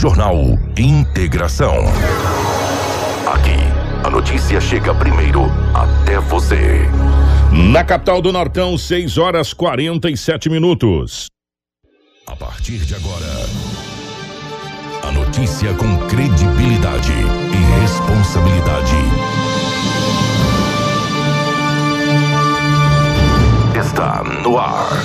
Jornal Integração. Aqui, a notícia chega primeiro até você. Na capital do Nortão, 6 horas 47 minutos. A partir de agora, a notícia com credibilidade e responsabilidade. Está no ar.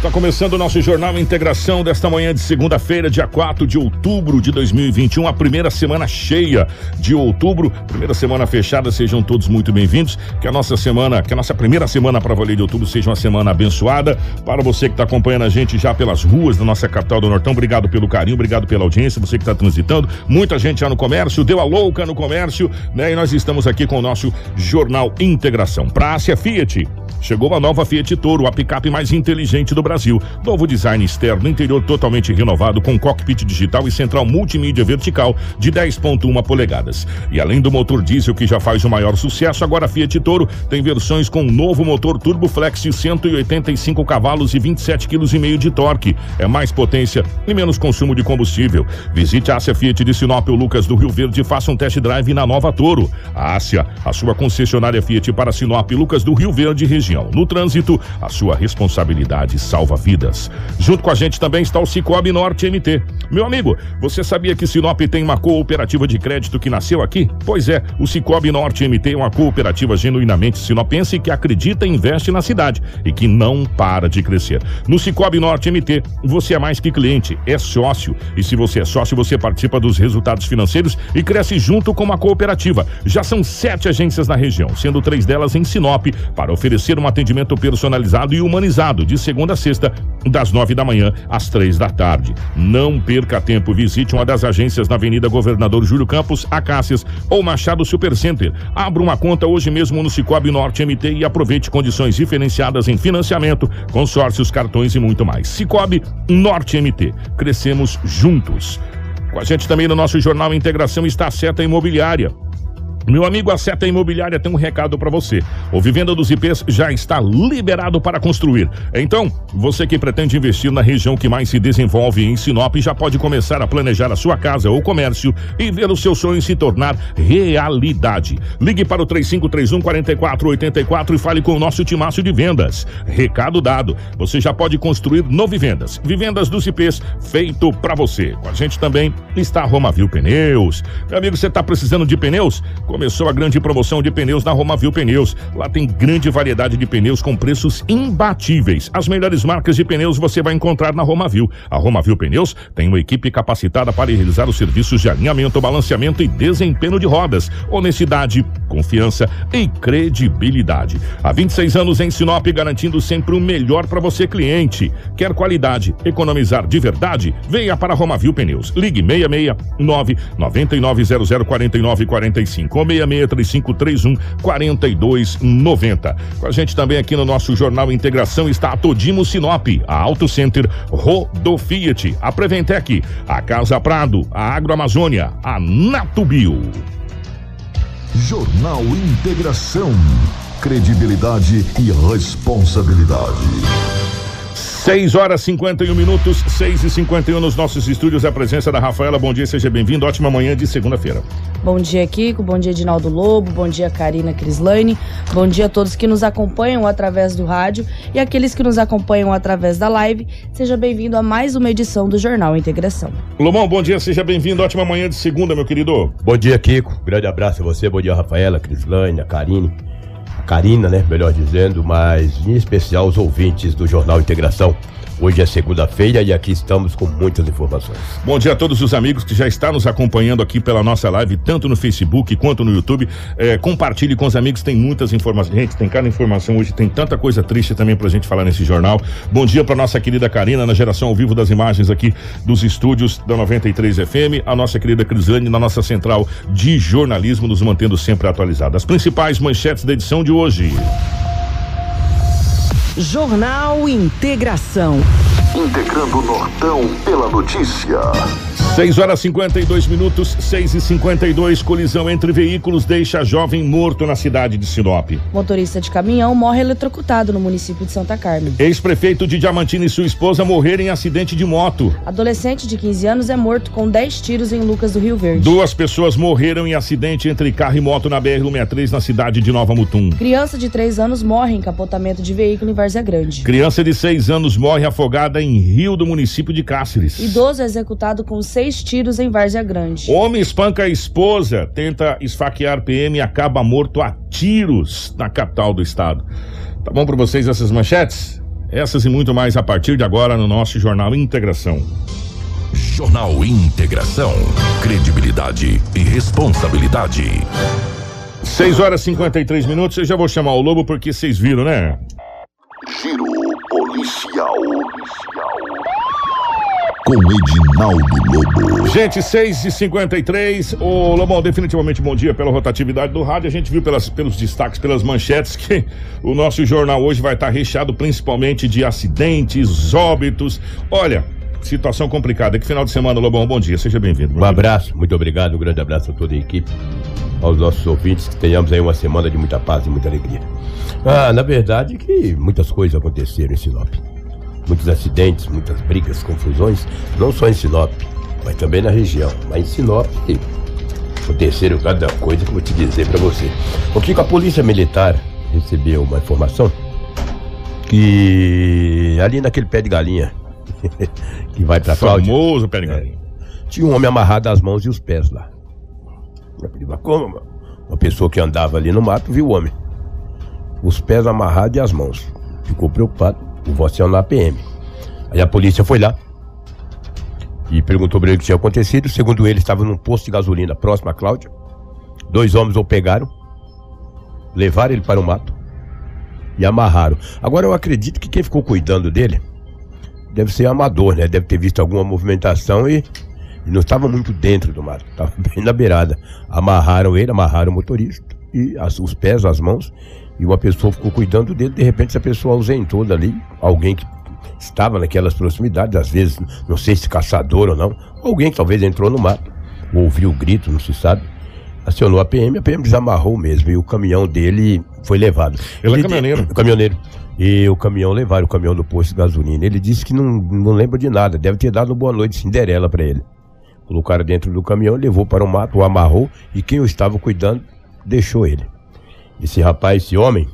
Está começando o nosso Jornal Integração desta manhã de segunda-feira, dia 4 de outubro de 2021, a primeira semana cheia de outubro, primeira semana fechada. Sejam todos muito bem-vindos. Que a nossa semana, que a nossa primeira semana para valer de outubro seja uma semana abençoada. Para você que está acompanhando a gente já pelas ruas da nossa capital do Nortão, obrigado pelo carinho, obrigado pela audiência. Você que está transitando, muita gente já no comércio, deu a louca no comércio, né? E nós estamos aqui com o nosso Jornal Integração. Para a Fiat, chegou a nova Fiat Toro, a picape mais inteligente do Brasil. Novo design externo, interior totalmente renovado com cockpit digital e central multimídia vertical de 10.1 polegadas. E além do motor diesel que já faz o maior sucesso, agora a Fiat Toro tem versões com novo motor Turbo Flex de 185 cavalos e 27,5 kg de torque. É mais potência e menos consumo de combustível. Visite a Ásia Fiat de Sinop ou Lucas do Rio Verde e faça um test drive na nova Toro. A Ásia, a sua concessionária Fiat para Sinop Lucas do Rio Verde região. No trânsito, a sua responsabilidade salva vidas. Junto com a gente também está o Cicobi Norte MT. Meu amigo, você sabia que Sinop tem uma cooperativa de crédito que nasceu aqui? Pois é, o Cicobi Norte MT é uma cooperativa genuinamente sinopense que acredita e investe na cidade e que não para de crescer. No Cicobi Norte MT, você é mais que cliente, é sócio. E se você é sócio, você participa dos resultados financeiros e cresce junto com uma cooperativa. Já são sete agências na região, sendo três delas em Sinop, para oferecer um atendimento personalizado e humanizado de segunda a sexta, das nove da manhã às três da tarde. Não perca tempo, visite uma das agências na Avenida Governador Júlio Campos, Acácias ou Machado Supercenter. Abra uma conta hoje mesmo no Cicobi Norte MT e aproveite condições diferenciadas em financiamento, consórcios, cartões e muito mais. Cicobi Norte MT. Crescemos juntos. Com a gente também no nosso Jornal Integração está a Seta Imobiliária. Meu amigo, a Seta Imobiliária tem um recado para você. O Vivenda dos IPs já está liberado para construir. Então, você que pretende investir na região que mais se desenvolve em Sinop já pode começar a planejar a sua casa ou comércio e ver o seu sonho se tornar realidade. Ligue para o 3531 4484 e fale com o nosso timaço de vendas. Recado dado. Você já pode construir no Vivendas. Vivendas dos IPs feito para você. Com a gente também está a Romavil Pneus. Meu amigo, você está precisando de pneus? Começou a grande promoção de pneus na Romavil Pneus. Lá tem grande variedade de pneus com preços imbatíveis. As melhores marcas de pneus você vai encontrar na Romavil. A Romavil Pneus tem uma equipe capacitada para realizar os serviços de alinhamento, balanceamento e desempenho de rodas. Honestidade, confiança e credibilidade. Há 26 anos em Sinop, garantindo sempre o melhor para você, cliente. Quer qualidade, economizar de verdade? Venha para a Romavil Pneus. Ligue 669 9900 4945 com 663531 4290. Com a gente também aqui no nosso Jornal Integração está a Todimo Sinop, a Auto Center Rodo Fiat, a Preventec, a Casa Prado, a Agroamazônia, a Natubio. Jornal Integração. Credibilidade e responsabilidade. 6 horas 51 minutos, 6 e 51 nos nossos estúdios. A presença da Rafaela. Bom dia, seja bem-vindo. Ótima manhã de segunda-feira. Bom dia, Kiko. Bom dia, Dinaldo Lobo. Bom dia, Karina Crislane. Bom dia a todos que nos acompanham através do rádio e aqueles que nos acompanham através da live. Seja bem-vindo a mais uma edição do Jornal Integração. Lomão, bom dia, seja bem-vindo. Ótima manhã de segunda, meu querido. Bom dia, Kiko. Grande abraço a você. Bom dia, Rafaela, Crislane, a Karine. Karina, né? Melhor dizendo, mas em especial os ouvintes do Jornal Integração. Hoje é segunda-feira e aqui estamos com muitas informações. Bom dia a todos os amigos que já estão nos acompanhando aqui pela nossa live, tanto no Facebook quanto no YouTube. É, compartilhe com os amigos, tem muitas informações. Gente, tem cada informação hoje, tem tanta coisa triste também pra gente falar nesse jornal. Bom dia pra nossa querida Karina, na geração ao vivo das imagens aqui dos estúdios da 93 FM. A nossa querida Crislane, na nossa central de jornalismo, nos mantendo sempre atualizados. As principais manchetes da edição de hoje. Jornal Integração. Integrando o Nortão pela notícia. 6 horas 52 minutos, 6 e 52 Colisão entre veículos deixa jovem morto na cidade de Sinop. Motorista de caminhão morre eletrocutado no município de Santa Carmen. Ex-prefeito de Diamantina e sua esposa morreram em acidente de moto. Adolescente de 15 anos é morto com 10 tiros em Lucas do Rio Verde. Duas pessoas morreram em acidente entre carro e moto na BR-163 na cidade de Nova Mutum. Criança de 3 anos morre em capotamento de veículo em Várzea Grande. Criança de 6 anos morre afogada em rio do município de Cáceres. Idoso é executado com seis tiros em Várzea Grande. Homem espanca a esposa, tenta esfaquear PM e acaba morto a tiros na capital do estado. Tá bom para vocês essas manchetes? Essas e muito mais a partir de agora no nosso Jornal Integração. Jornal Integração. Credibilidade e responsabilidade. 6 horas e 53 minutos. Eu já vou chamar o Lobo porque vocês viram, né? Giro policial. Com Edinaldo Lobo. Gente, 6 e 53 Ô, Lobão, definitivamente bom dia pela rotatividade do rádio. A gente viu pelas, pelos destaques, pelas manchetes, que o nosso jornal hoje vai estar recheado principalmente de acidentes, óbitos. Olha, situação complicada. Que final de semana, Lobão, bom dia, seja bem-vindo. Um abraço, muito obrigado, um grande abraço a toda a equipe, aos nossos ouvintes, que tenhamos aí uma semana de muita paz e muita alegria. Ah, na verdade que muitas coisas aconteceram em Sinop. Muitos acidentes, muitas brigas, confusões, não só em Sinop, mas também na região. Mas em Sinop aconteceram cada coisa que eu vou te dizer pra você. O que a polícia militar recebeu uma informação que ali naquele pé de galinha que vai pra Cláudia, Famoso pé de galinha. tinha um homem amarrado as mãos e os pés lá. Eu falei, mas como? Uma pessoa que andava ali no mato viu o homem. Os pés amarrados e as mãos. Ficou preocupado. Eu vou acionar a PM. Aí a polícia foi lá e perguntou pra ele o que tinha acontecido. Segundo ele, estava num posto de gasolina próximo à Cláudia. Dois homens o pegaram, levaram ele para o mato e amarraram. Agora eu acredito que quem ficou cuidando dele deve ser amador, né? Deve ter visto alguma movimentação e, não estava muito dentro do mato, estava bem na beirada. Amarraram ele, amarraram o motorista e as- os pés, as mãos, e uma pessoa ficou cuidando dele. De repente, essa pessoa ausentou dali, alguém que estava naquelas proximidades, às vezes, não sei se caçador ou não, alguém que talvez entrou no mato, ouviu o grito, não se sabe. Acionou a PM, a PM desamarrou mesmo e o caminhão dele foi levado. Ele é de- caminhoneiro. E o caminhão levaram o caminhão do posto de gasolina. Ele disse que não, não lembra de nada, deve ter dado boa noite Cinderela pra ele. Colocaram dentro do caminhão, levou para o mato, o amarrou e quem o estava cuidando deixou ele. Esse rapaz, esse homem,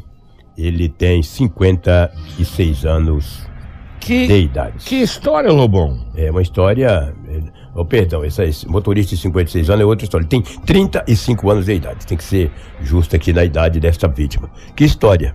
ele tem 56 anos de Que, idade. que história, Lobão? É uma história. é, Oh, perdão, esse, esse motorista de 56 anos é outra história. Ele tem 35 anos de idade. Tem que ser justo aqui na idade desta vítima. Que história.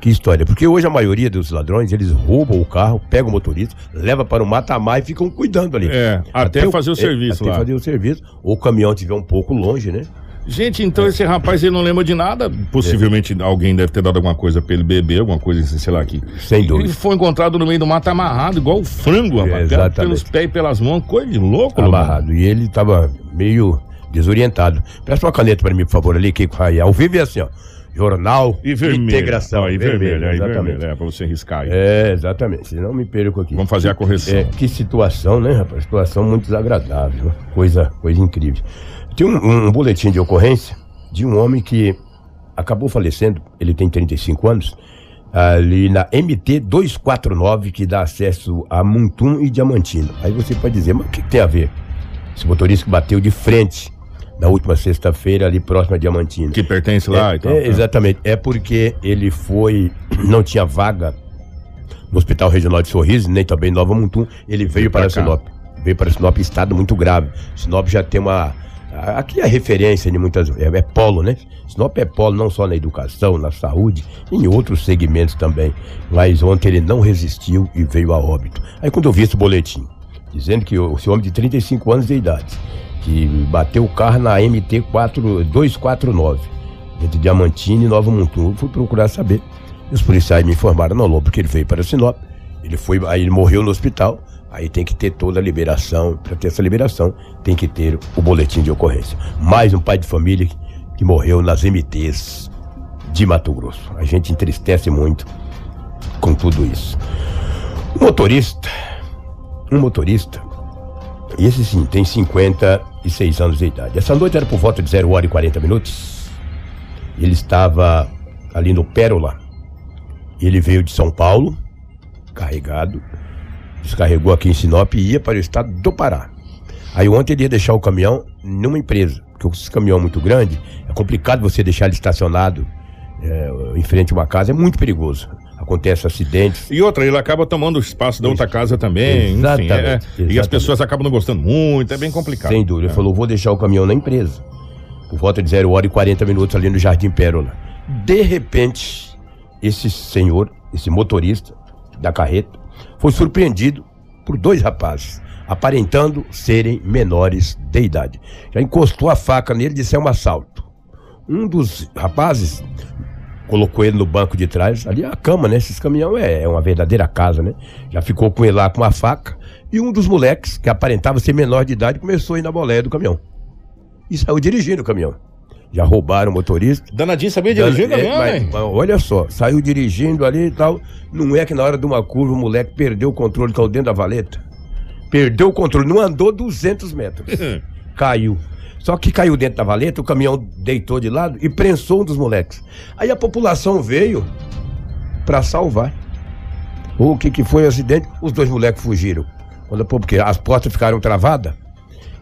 Que história. Porque hoje a maioria dos ladrões, eles roubam o carro, pegam o motorista, leva para o mata-mar e ficam cuidando ali. É, até fazer o é, serviço até lá. fazer o serviço. Ou o caminhão estiver um pouco longe, né? Gente, então esse rapaz ele não lembra de nada. Possivelmente alguém deve ter dado alguma coisa pra ele beber, alguma coisa, assim, sei lá aqui. Sem Ele dúvida. foi encontrado no meio do mato amarrado, igual o frango, rapaz. Exatamente. Pelos pés e pelas mãos, coisa de louco. Amarrado. E ele estava meio desorientado. Presta uma caneta para mim, por favor, ali, Raia. Ao vivo é assim, ó. Jornal E vermelho. Integração. Ó, e vermelho, aí exatamente. vermelho, é, pra você riscar aí. É, exatamente. Senão me perco aqui. Vamos fazer a correção. É, que situação, né, rapaz? Situação muito desagradável. né? Coisa, coisa incrível. Tem um, um boletim de ocorrência de um homem que acabou falecendo, ele tem 35 anos, ali na MT 249, que dá acesso a Muntum e Diamantino. Aí você pode dizer, mas o que, que tem a ver? Esse motorista que bateu de frente na última sexta-feira ali próximo a Diamantino. Que pertence lá É, e tal. é, exatamente. É porque ele foi. Não tinha vaga no Hospital Regional de Sorriso, nem também Nova Mutum. Ele veio para cá. Sinop. Veio para Sinop estado muito grave. Sinop já tem uma Aqui é referência de muitas. É, é polo, né? Sinop é polo não só na educação, na saúde, em outros segmentos também. Mas ontem ele não resistiu e veio a óbito. Aí quando eu vi esse boletim, dizendo que o- esse homem de 35 anos de idade, que bateu o carro na MT 4 249, entre Diamantino e Nova Mutum, eu fui procurar saber. E os policiais me informaram, não, porque ele veio para Sinop, ele foi, aí ele morreu no hospital, aí tem que ter toda a liberação, para ter essa liberação, tem que ter o boletim de ocorrência. Mais um pai de família que, morreu nas MTs de Mato Grosso. A gente entristece muito com tudo isso. Um motorista, um motorista, esse sim, tem 56 anos de idade. Essa noite era por volta de 0 hora e 40 minutos. Ele estava ali no Pérola. Ele veio de São Paulo, carregado, descarregou aqui em Sinop e ia para o estado do Pará. Aí ontem ele ia deixar o caminhão numa empresa, porque esse caminhão é muito grande, é complicado você deixar ele estacionado é, em frente a uma casa, é muito perigoso. Acontece acidentes. E outra, ele acaba tomando o espaço da outra casa também. Enfim, Exatamente, é- e as exatamente. pessoas acabam não gostando muito, é bem complicado. Sem dúvida. Ele É. falou: vou deixar o caminhão na empresa. Por volta de 0 hora e 40 minutos ali no Jardim Pérola. De repente, esse senhor, esse motorista da carreta, foi surpreendido por dois rapazes, aparentando serem menores de idade. Já encostou a faca nele e disse: é um assalto. Um dos rapazes colocou ele no banco de trás, ali é a cama, né? Esses caminhão é, é uma verdadeira casa, né? Já ficou com ele lá com a faca. E um dos moleques, que aparentava ser menor de idade, começou a ir na boleia do caminhão. E saiu dirigindo o caminhão. Já roubaram o motorista. Danadinho sabia dirigir É, caminhão, mas olha só, saiu dirigindo ali e tal. Não é que na hora de uma curva o moleque perdeu o controle, caiu dentro da valeta. Perdeu o controle, não andou 200 metros. caiu. Só que caiu dentro da valeta, o caminhão deitou de lado e prensou um dos moleques. Aí a população veio pra salvar. O que que foi o acidente? Os dois moleques fugiram. Quando, porque as portas ficaram travadas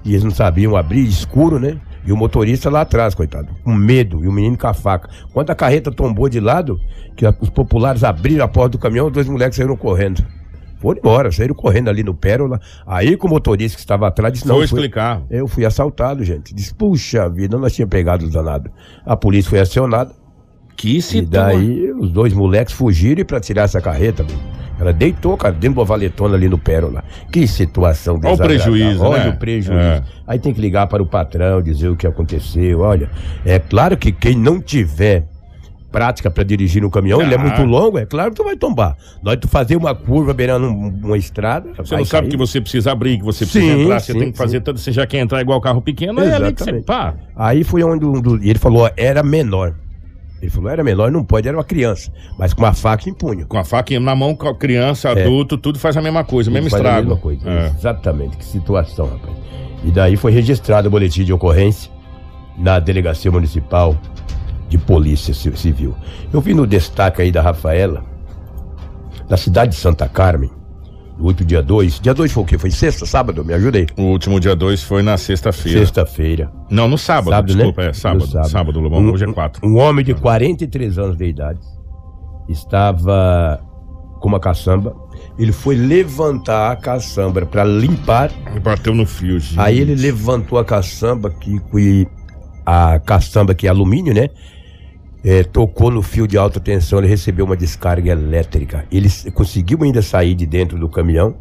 e eles não sabiam abrir, escuro, né? E o motorista lá atrás, coitado, com medo, e o menino com a faca. Quando a carreta tombou de lado, que os populares abriram a porta do caminhão, os dois moleques saíram correndo. Foram embora, saíram correndo ali no Pérola. Aí que o motorista que estava atrás disse, não, explicar. eu fui assaltado, gente. Disse, puxa vida, nós tínhamos pegado o danado. A polícia foi acionada. Que E situação. daí os dois moleques fugiram e pra tirar essa carreta, meu, ela deitou, cara, dentro de uma valetona ali no Pérola. Que situação Olha o desagradável. prejuízo, Olha né? o prejuízo. É. Aí tem que ligar para o patrão, dizer o que aconteceu. Olha, é claro que quem não tiver prática para dirigir no caminhão, ele é Ah. muito longo, é claro que tu vai tombar. Nós tu fazer uma curva beirando um- uma estrada, Você não sabe cair. que você precisa abrir, que você precisa Sim, entrar, você sim, tem que fazer sim. tudo. Você já quer entrar igual carro pequeno, aí é ali que você pá. Aí foi onde um do- ele falou, ó, era menor. Ele falou, era menor, não pode, era uma criança, mas com uma faca em punho. Com a faca na mão, com a criança, adulto, tudo faz a mesma coisa, mesmo É. Faz a estrago. mesma coisa. É. Exatamente, que situação, rapaz. E daí foi registrado o boletim de ocorrência na Delegacia Municipal de Polícia Ci- Civil. Eu vi no destaque aí da Rafaela, na cidade de Santa Carmen, no último dia 2. Dia 2 foi o quê? Foi sexta, sábado? Me ajuda aí. O último dia 2 foi na sexta-feira. Sexta-feira. Não, no sábado, Sábado, né? desculpa, é No sábado. sábado. Sábado, Lobão, Um- hoje é 4. Um homem de 43 anos de idade estava com uma caçamba. Ele foi levantar a caçamba para limpar. Bateu no fio, gente. Aí ele levantou a caçamba que que a caçamba que é alumínio, né? É, tocou no fio de alta tensão, ele recebeu uma descarga elétrica. Ele conseguiu ainda sair de dentro do caminhão.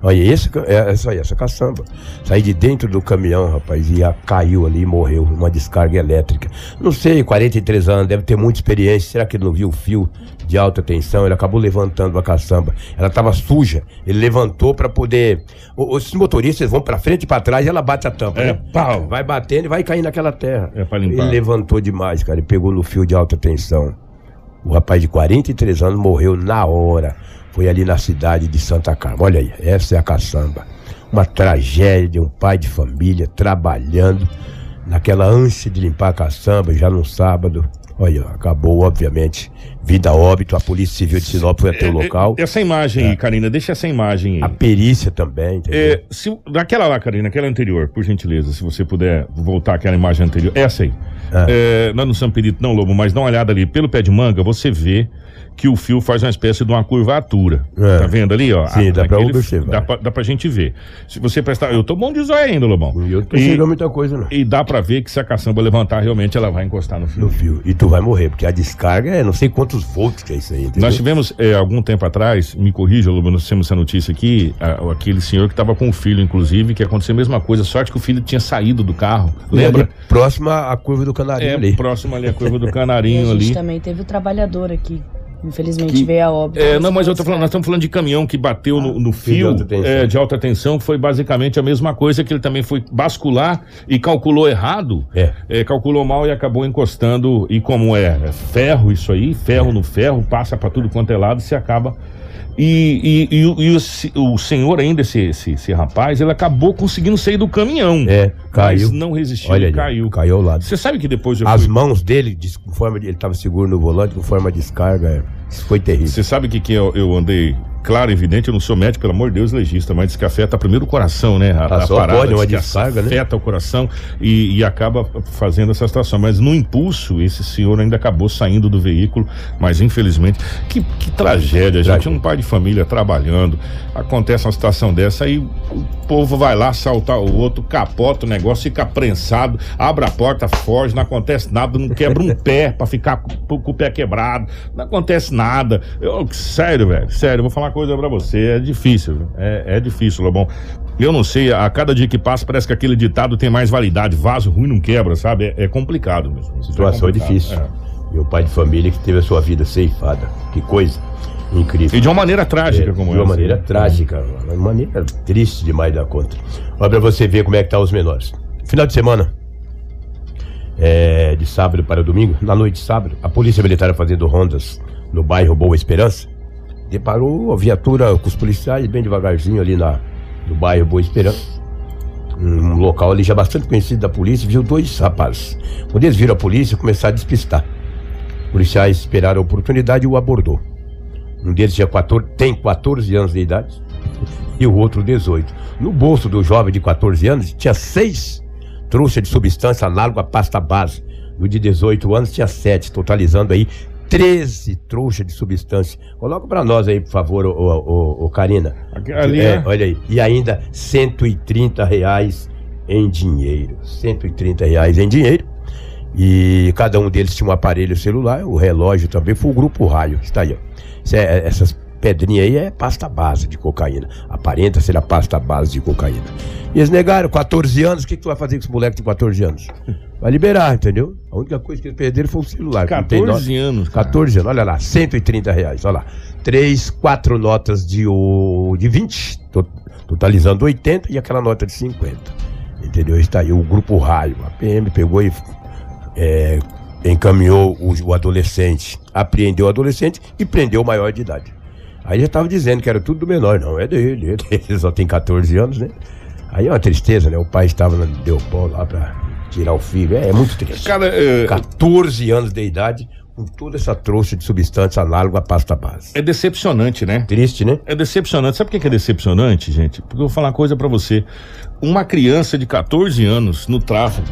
Olha, esse, ca- é essa aí, essa caçamba. Sair de dentro do caminhão, rapaz, e a- caiu ali e morreu. Uma descarga elétrica. Não sei, 43 anos, deve ter muita experiência. Será que ele não viu o fio de alta tensão? Ele acabou levantando a caçamba. Ela estava suja. Ele levantou para poder. O- Os motoristas vão para frente e para trás e ela bate a tampa. É, né? pau. Vai batendo e vai cair naquela terra. É pra limpar. Ele levantou demais, cara. Ele pegou no fio de alta tensão. O rapaz de 43 anos morreu na hora. Foi ali na cidade de Santa Carmen. Olha aí, essa é a caçamba. Uma tragédia, um pai de família trabalhando naquela ânsia de limpar a caçamba já no sábado. Olha, acabou, obviamente, vida a óbito. A Polícia Civil de Sinop foi até o local. É, Essa imagem aí, Karina, deixa essa imagem A aí. perícia também, entendeu? É, se, daquela lá, Karina, aquela anterior, por gentileza, se você puder voltar àquela imagem anterior. Essa aí. Ah. É, nós não somos perito não, Lobo, mas dá uma olhada ali. Pelo pé de manga, você vê que o fio faz uma espécie de uma curvatura. É. Tá vendo ali, ó? Sim, dá pra observar. Dá pra, dá pra gente ver. Se você prestar... Eu tô bom de zóio ainda, Lobão. Eu tô E- muita coisa, não. E dá pra ver que se a caçamba levantar, realmente ela vai encostar no fio. No fio. E tu vai morrer, porque a descarga é não sei quantos volts que é isso aí, entendeu? Nós tivemos, é, algum tempo atrás, me corrija, Lobo, nós temos essa notícia aqui, a- aquele senhor que estava com o filho, inclusive, que aconteceu a mesma coisa, sorte que o filho tinha saído do carro. E Lembra? próxima à curva do canarinho É, ali. próximo ali a curva do E a Canarinho gente ali. também teve o trabalhador aqui. Infelizmente Que- veio a óbito. É, não, mas eu tô falando, nós estamos falando de caminhão que bateu no, no fio de alta tensão. é, de alta tensão, que foi basicamente a mesma coisa, que ele também foi bascular e calculou errado, É. é, calculou mal e acabou encostando, e como é, é ferro isso aí, ferro no ferro, passa para tudo quanto é lado, se acaba... E, e, e o- e o, o senhor ainda, esse, esse, esse rapaz, ele acabou conseguindo sair do caminhão. É, caiu. Mas não resistiu, Olha ali, caiu. caiu ao lado. Você sabe que depois eu As fui... mãos dele, de, de, ele estava seguro no volante, com forma de descarga, é, isso foi terrível. Você sabe que, que eu, eu andei, claro, evidente, eu não sou médico, pelo amor de Deus, legista, mas diz que afeta primeiro o coração, né? A, Ah, só pode, diz uma descarga, né? Afeta o coração e, e acaba fazendo essa situação. Mas no impulso, esse senhor ainda acabou saindo do veículo, mas infelizmente, que, que tragédia, gente. Tragédia. Um pai de família trabalhando, acontece uma situação dessa, aí o povo vai lá assaltar o outro, capota o negócio, fica prensado, abre a porta, foge, não acontece nada, não quebra um pé pra ficar com, com o pé quebrado, não acontece nada. Eu, sério, velho, sério, vou falar uma coisa pra você, é difícil, é, é difícil, Lobão. Eu não sei, a cada dia que passa parece que aquele ditado tem mais validade, vaso ruim não quebra, sabe? É, é complicado mesmo. Situação é difícil. E o pai de família que teve a sua vida ceifada. Que coisa incrível. E de uma maneira trágica, É, como de uma essa. maneira trágica, uma maneira triste demais da conta. Olha pra você ver como é que tá os menores. Final de semana, é, de sábado para domingo, na noite de sábado, a polícia militar fazendo rondas no bairro Boa Esperança, deparou a viatura com os policiais bem devagarzinho ali na, no bairro Boa Esperança. Um local ali já bastante conhecido da polícia, viu dois rapazes. Quando eles viram a polícia, começaram a despistar. Policiais esperaram a oportunidade e o abordou. Um deles tinha 14, tem 14 anos de idade e o outro 18. No bolso do jovem de 14 anos tinha seis trouxas de substância análoga à pasta base. No de 18 anos tinha sete, totalizando aí 13 trouxas de substância. Coloca pra nós aí, por favor, ô, ô, ô, ô, Karina. Ali, é, né? olha aí. E ainda 130 reais em dinheiro. 130 reais em dinheiro. E cada um deles tinha um aparelho celular, o relógio também, foi o grupo raio. Está aí, ó. É- essas pedrinhas aí é pasta base de cocaína. Aparenta ser a pasta base de cocaína. E eles negaram, 14 anos, o que, que tu vai fazer com esse moleque de 14 anos? Vai liberar, entendeu? A única coisa que eles perderam foi o celular. que não tem 14 nota. anos. cara. 14 anos, olha lá, 130 reais, olha lá. Três, quatro notas de, o, de 20, to- totalizando 80 e aquela nota de 50. Entendeu? Está aí o grupo raio. A PM pegou e é, encaminhou o, o adolescente, apreendeu o adolescente e prendeu o maior de idade. Aí já estava dizendo que era tudo do menor. Não, é dele, é dele. Ele só tem 14 anos, né? Aí é uma tristeza, né? O pai estava, deu pau lá pra tirar o filho. É, é muito triste. Cara, é, 14 anos de idade, com toda essa trouxa de substância análoga à pasta base. é decepcionante, né? Triste, né? É decepcionante. Sabe por que é decepcionante, gente? Porque eu vou falar uma coisa pra você. Uma criança de 14 anos no tráfico.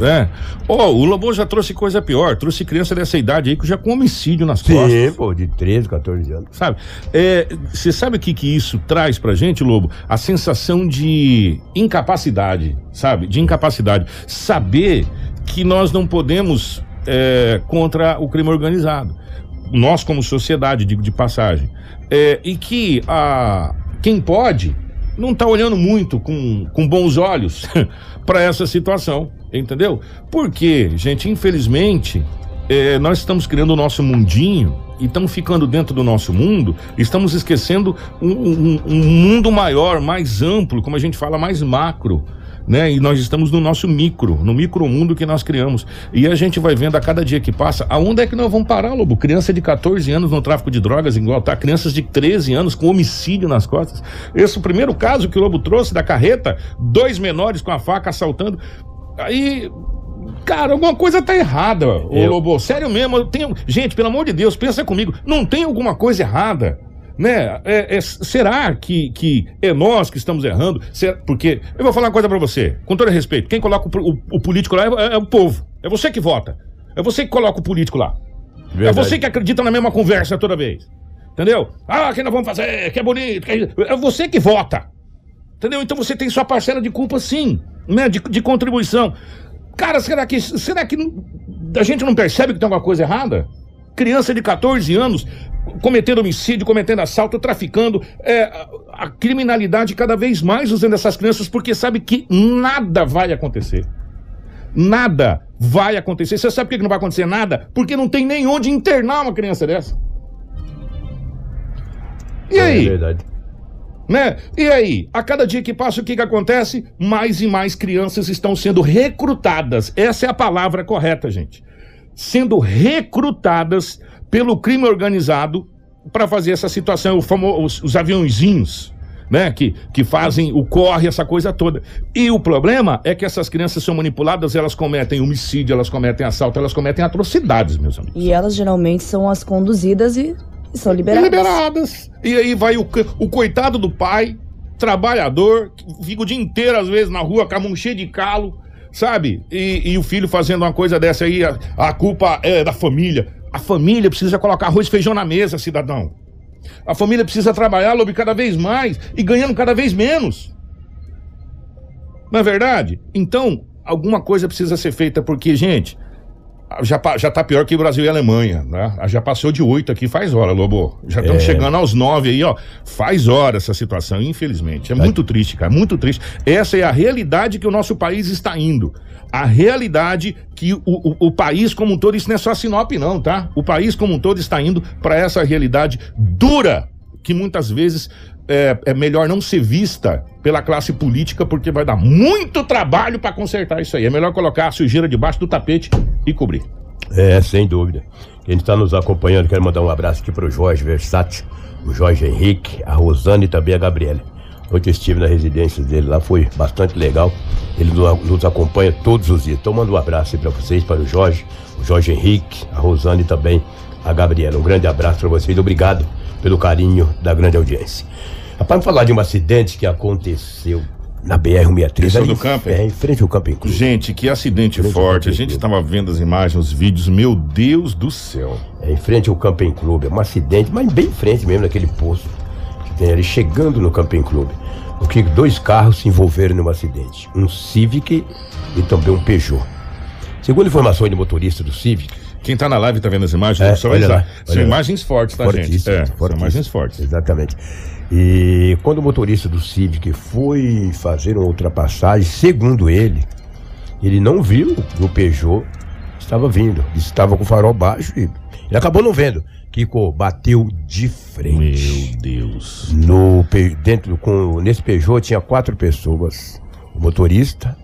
É. Ó, o Lobão já trouxe coisa pior. Trouxe criança dessa idade aí que já com homicídio nas costas. Sim, pô, de 13, 14 anos. Sabe? É, Você sabe o que, que isso traz pra gente, Lobo? A sensação de incapacidade, sabe? De incapacidade. Saber que nós não podemos é, contra o crime organizado. Nós, como sociedade, digo de passagem. É, e que a, quem pode não está olhando muito com, com bons olhos para essa situação, entendeu? Porque, gente, infelizmente, é, nós estamos criando o nosso mundinho e estamos ficando dentro do nosso mundo, estamos esquecendo um, um- um mundo maior, mais amplo, como a gente fala, mais macro. Né? E nós estamos no nosso micro, no micromundo que nós criamos. E a gente vai vendo a cada dia que passa, aonde é que nós vamos parar, Lobo? Criança de 14 anos no tráfico de drogas, igual tá? Crianças de 13 anos com homicídio nas costas. Esse é o primeiro caso que o Lobo trouxe da carreta, dois menores com a faca assaltando. Aí, Cara, alguma coisa tá errada, ô Eu- Lobo. Sério mesmo, eu tenho. Gente, pelo amor de Deus, pensa comigo. Não tem alguma coisa errada. Né? É- é- será que, que é nós que estamos errando? Será- porque eu vou falar uma coisa pra você, com todo respeito. Quem coloca o, o- o político lá é, é o povo. É você que vota. É você que coloca o político lá. É Verdade. você que acredita na mesma conversa toda vez. Entendeu? Ah, que nós vamos fazer, que é bonito. que é... é você que vota. Entendeu? Então você tem sua parcela de culpa, sim, né? De, de contribuição. Cara, será que, será que a gente não percebe que tem alguma coisa errada? Criança de 14 anos cometendo homicídio, cometendo assalto, traficando, é, a, criminalidade cada vez mais usando essas crianças porque sabe que nada vai acontecer. Nada vai acontecer. Você sabe por que que não vai acontecer nada? Porque não tem nem onde internar uma criança dessa. E aí? É verdade. Né? E aí, a cada dia que passa, o que, que acontece? Mais e mais crianças estão sendo recrutadas. Essa é a palavra correta, gente. Sendo recrutadas pelo crime organizado para fazer essa situação, os, os aviãozinhos. Né, que, que fazem o corre, essa coisa toda. E o problema é que essas crianças são manipuladas, elas cometem homicídio, elas cometem assalto, elas cometem atrocidades, meus amigos. E elas geralmente são as conduzidas e são liberadas. Liberadas. E aí vai o, o coitado do pai, trabalhador, fica o dia inteiro, às vezes, na rua, com a mão cheia de calo, sabe? E, e o filho fazendo uma coisa dessa aí, a, a culpa é da família. A família precisa colocar arroz e feijão na mesa, cidadão. A família precisa trabalhar, Lobe, cada vez mais e ganhando cada vez menos. Não é verdade? Então, alguma coisa precisa ser feita, porque, gente, já, já tá pior que Brasil e Alemanha, né? Já passou de oito aqui faz hora, Lobo. Já estamos É. chegando aos nove aí, ó. Faz hora essa situação, infelizmente. É muito triste, cara, muito triste. Essa é a realidade que o nosso país está indo. A realidade que o, o, o país como um todo, isso não é só Sinop, não, tá? O país como um todo está indo para essa realidade dura, que muitas vezes é, é melhor não ser vista pela classe política, porque vai dar muito trabalho para consertar isso aí. É melhor colocar a sujeira debaixo do tapete e cobrir. É, sem dúvida. Quem está nos acompanhando, quero mandar um abraço aqui pro Jorge Versátil, o Jorge Henrique, a Rosane e também a Gabriela. Ontem estive na residência dele lá, foi bastante legal. Ele no- nos acompanha todos os dias. Então mando um abraço aí para vocês, para o Jorge, o Jorge Henrique, a Rosane e também a Gabriela. Um grande abraço para vocês. Obrigado pelo carinho da grande audiência. Rapaz, vamos falar de um acidente que aconteceu na BR-163. Esse é o ali do em- camping? É, em frente ao Camping Clube. Gente, que acidente forte. A gente estava vendo as imagens, os vídeos. Meu Deus do céu. É, em frente ao Camping Clube. É um acidente, mas bem em frente mesmo, naquele posto que tem ali, chegando no Camping Clube. O que dois carros se envolveram num acidente. Um Civic e também um Peugeot. Segundo informações de motorista do Civic, Quem tá na live tá vendo as imagens? É, só olha lá, São olha lá. imagens fortes, tá, gente? É, são imagens fortes. Exatamente. E quando o motorista do Civic foi fazer uma ultrapassagem, segundo ele, ele não viu que o Peugeot estava vindo. Estava com o farol baixo e ele acabou não vendo. Kiko bateu de frente. Meu Deus. No, dentro, com, nesse Peugeot tinha quatro pessoas. O motorista,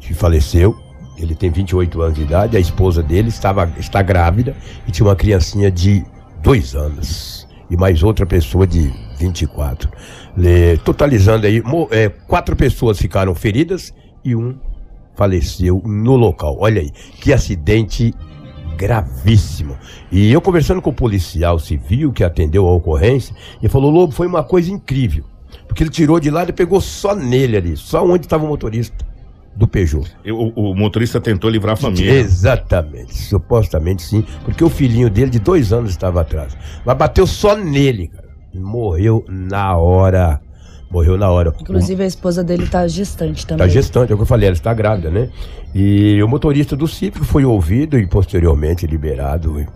que faleceu, ele tem 28 anos de idade, a esposa dele estava, está grávida e tinha uma criancinha de dois anos. E mais outra pessoa de 24. Le- totalizando aí, é, quatro pessoas ficaram feridas e um faleceu no local. Olha aí, que acidente gravíssimo. E eu conversando com o policial civil que atendeu a ocorrência, ele falou: Lobo, foi uma coisa incrível. Porque ele tirou de lá e pegou só nele ali, só onde estava o motorista do Peugeot. Eu- O, o motorista tentou livrar a família. Exatamente, supostamente sim, porque o filhinho dele de dois anos estava atrás. Mas bateu só nele, cara. Morreu na hora. Morreu na hora. Inclusive, a esposa dele tá gestante também. gestante, é o que eu falei, ela está grávida, né? E o motorista do Cívico foi ouvido e posteriormente liberado.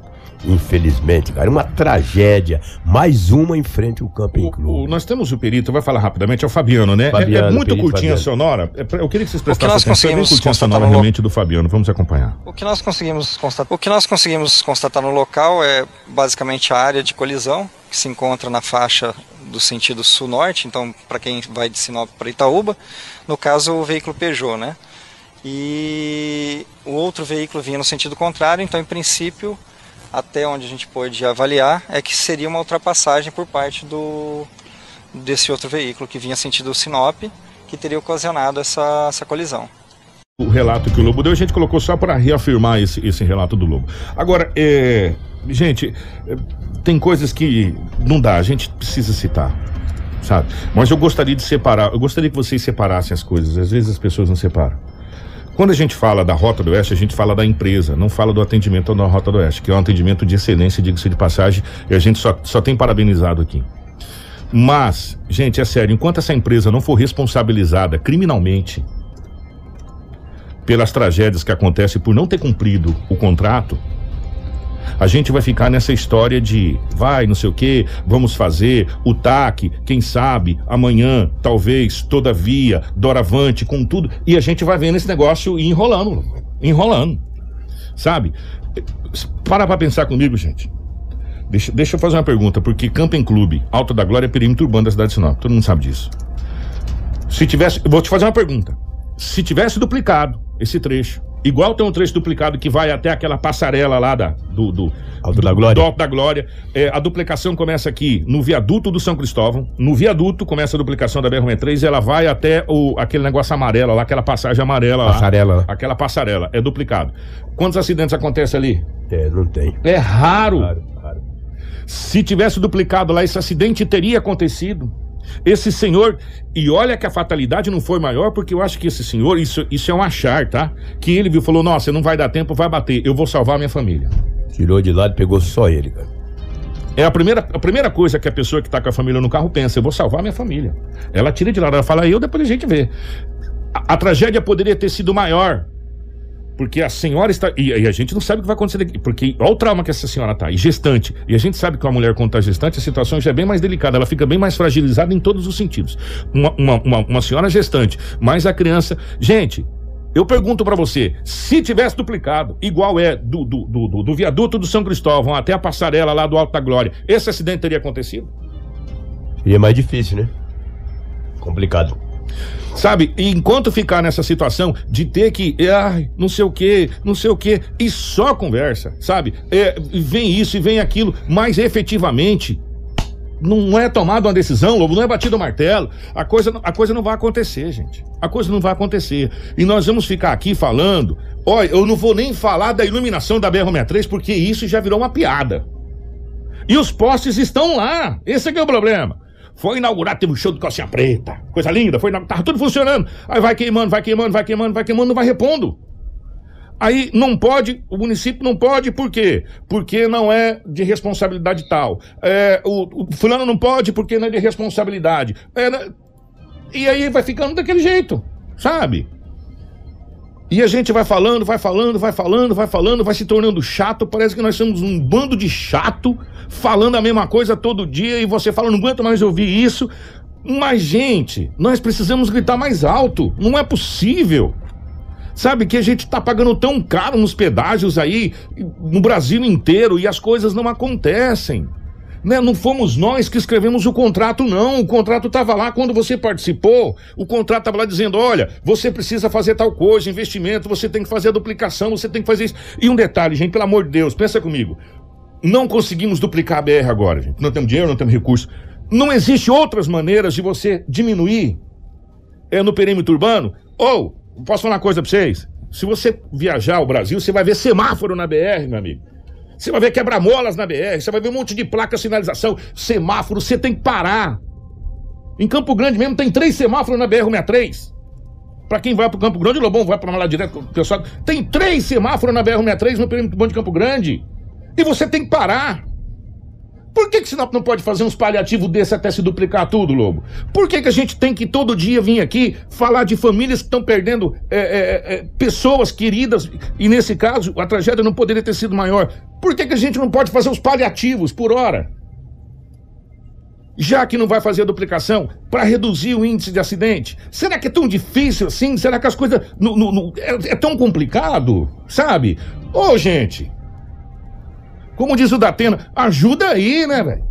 Infelizmente, cara, uma tragédia. Mais uma em frente ao Camping O- o- Clube. nós temos o perito, vai falar rapidamente, é o Fabiano, né? É- é, Fabiano, muito perito curtinha a Fabiano. sonora. É pra- eu queria que vocês prestassem nós atenção. É bem conseguimos curtinha a constatar sonora no realmente do Fabiano. Vamos acompanhar. O que nós conseguimos constatar, o que nós conseguimos constatar no local é basicamente a área de colisão que se encontra na faixa do sentido sul-norte, então para quem vai de Sinop para Itaúba, no caso o veículo Peugeot, né? E o outro veículo vinha no sentido contrário, então em princípio, até onde a gente pôde avaliar, é que seria uma ultrapassagem por parte do desse outro veículo que vinha sentido Sinop, que teria ocasionado essa, essa colisão. o relato que o Lobo deu, a gente colocou só para reafirmar esse, esse relato do Lobo. Agora, é, gente, é, tem coisas que não dá, a gente precisa citar, sabe? Mas eu gostaria de separar, eu gostaria que vocês separassem as coisas, às vezes as pessoas não separam. Quando a gente fala da Rota do Oeste, a gente fala da empresa, não fala do atendimento da Rota do Oeste, que é um atendimento de excelência, diga-se de passagem, e a gente só, só tem parabenizado aqui. Mas, gente, é sério, enquanto essa empresa não for responsabilizada criminalmente pelas tragédias que acontecem por não ter cumprido o contrato, a gente vai ficar nessa história de vai, não sei o que, vamos fazer, o TAC, quem sabe, amanhã, talvez, todavia, doravante, com tudo. E a gente vai vendo esse negócio enrolando, enrolando. Sabe? Para pra pensar comigo, gente. Deixa, deixa eu fazer uma pergunta, porque Camping Clube, Alto da Glória, é perímetro urbano da cidade de Sinop. Todo mundo sabe disso. Se tivesse. Vou te fazer uma pergunta. Se tivesse duplicado esse trecho, igual tem um trecho duplicado que vai até aquela passarela lá da, do, do Alto da Glória. do Alto da Glória. É, a duplicação começa aqui no viaduto do São Cristóvão. No viaduto começa a duplicação da BR-63 e ela vai até o, aquele negócio amarelo lá, aquela passagem amarela lá. Passarela. Aquela passarela. É duplicado. Quantos acidentes acontecem ali? É, não tem. É raro. Claro, claro. Se tivesse duplicado lá, esse acidente teria acontecido. Esse senhor, e olha que a fatalidade não foi maior, porque eu acho que esse senhor, isso, isso é um achar, tá? Que ele viu, falou: Nossa, não vai dar tempo, vai bater, eu vou salvar minha família. Tirou de lado, pegou só ele, cara. É a primeira, a primeira coisa que a pessoa que tá com a família no carro pensa: Eu vou salvar minha família. Ela tira de lado, ela fala: Eu, depois a gente vê. A, a tragédia poderia ter sido maior. Porque a senhora está. E, e a gente não sabe o que vai acontecer daqui. Porque olha o trauma que essa senhora tá. E gestante. E a gente sabe que uma mulher, quando tá gestante, a situação já é bem mais delicada. Ela fica bem mais fragilizada em todos os sentidos. Uma, uma, uma, uma senhora gestante, mais a criança. Gente, eu pergunto pra você: se tivesse duplicado, igual é do, do, do, do- viaduto do São Cristóvão até a passarela lá do Alto da Glória, esse acidente teria acontecido? Seria mais difícil, né? Complicado. Sabe? Enquanto ficar nessa situação de ter que, ai, não sei o que, não sei o que, e só conversa, sabe? É, vem isso e vem aquilo, mas efetivamente não é tomada uma decisão, não é batido o martelo, a coisa, a coisa não vai acontecer, gente. A coisa não vai acontecer. E nós vamos ficar aqui falando, olha, eu não vou nem falar da iluminação da BR-63, porque isso já virou uma piada. E os postes estão lá. Esse aqui é o problema. Foi inaugurado, teve um show de calcinha preta. Coisa linda, foi inaugurado, tava tudo funcionando. Aí vai queimando, vai queimando, vai queimando, vai queimando, não vai repondo. Aí não pode, o município não pode, por quê? Porque não é de responsabilidade tal. É, o, o fulano não pode porque não é de responsabilidade. É, né? e aí vai ficando daquele jeito, sabe? E a gente vai falando, vai falando, vai falando, vai falando, vai se tornando chato. Parece que nós somos um bando de chato, falando a mesma coisa todo dia e você fala, não aguento mais ouvir isso. Mas, gente, nós precisamos gritar mais alto. Não é possível. Sabe que a gente tá pagando tão caro nos pedágios aí, no Brasil inteiro, e as coisas não acontecem. Né? Não fomos nós que escrevemos o contrato, não. O contrato estava lá quando você participou. O contrato estava lá dizendo: olha, você precisa fazer tal coisa, investimento, você tem que fazer a duplicação, você tem que fazer isso. E um detalhe, gente, pelo amor de Deus, pensa comigo. Não conseguimos duplicar a BR agora, gente. Não temos dinheiro, não temos recurso. Não existe outras maneiras de você diminuir é, no perímetro urbano? Ou, posso falar uma coisa pra vocês? Se você viajar ao Brasil, você vai ver semáforo na BR, meu amigo. Você vai ver quebra-molas na BR, você vai ver um monte de placa, sinalização, semáforo, você tem que parar. Em Campo Grande mesmo tem três semáforos na BR-63. Pra quem vai pro Campo Grande, o Lobão vai pra lá direto, pessoal. Tem três semáforos na BR-63 no perímetro urbano de Campo Grande. E você tem que parar. Por que, que Sinop não pode fazer uns paliativos desse até se duplicar tudo, Lobo? Por que, que a gente tem que todo dia vir aqui falar de famílias que estão perdendo é, é, é, pessoas queridas e, nesse caso, a tragédia não poderia ter sido maior? Por que, que a gente não pode fazer os paliativos por hora? Já que não vai fazer a duplicação para reduzir o índice de acidente? Será que é tão difícil assim? Será que as coisas. no- no- no- é, é tão complicado? Sabe? Ô, gente, como diz o Datena, ajuda aí, né, velho?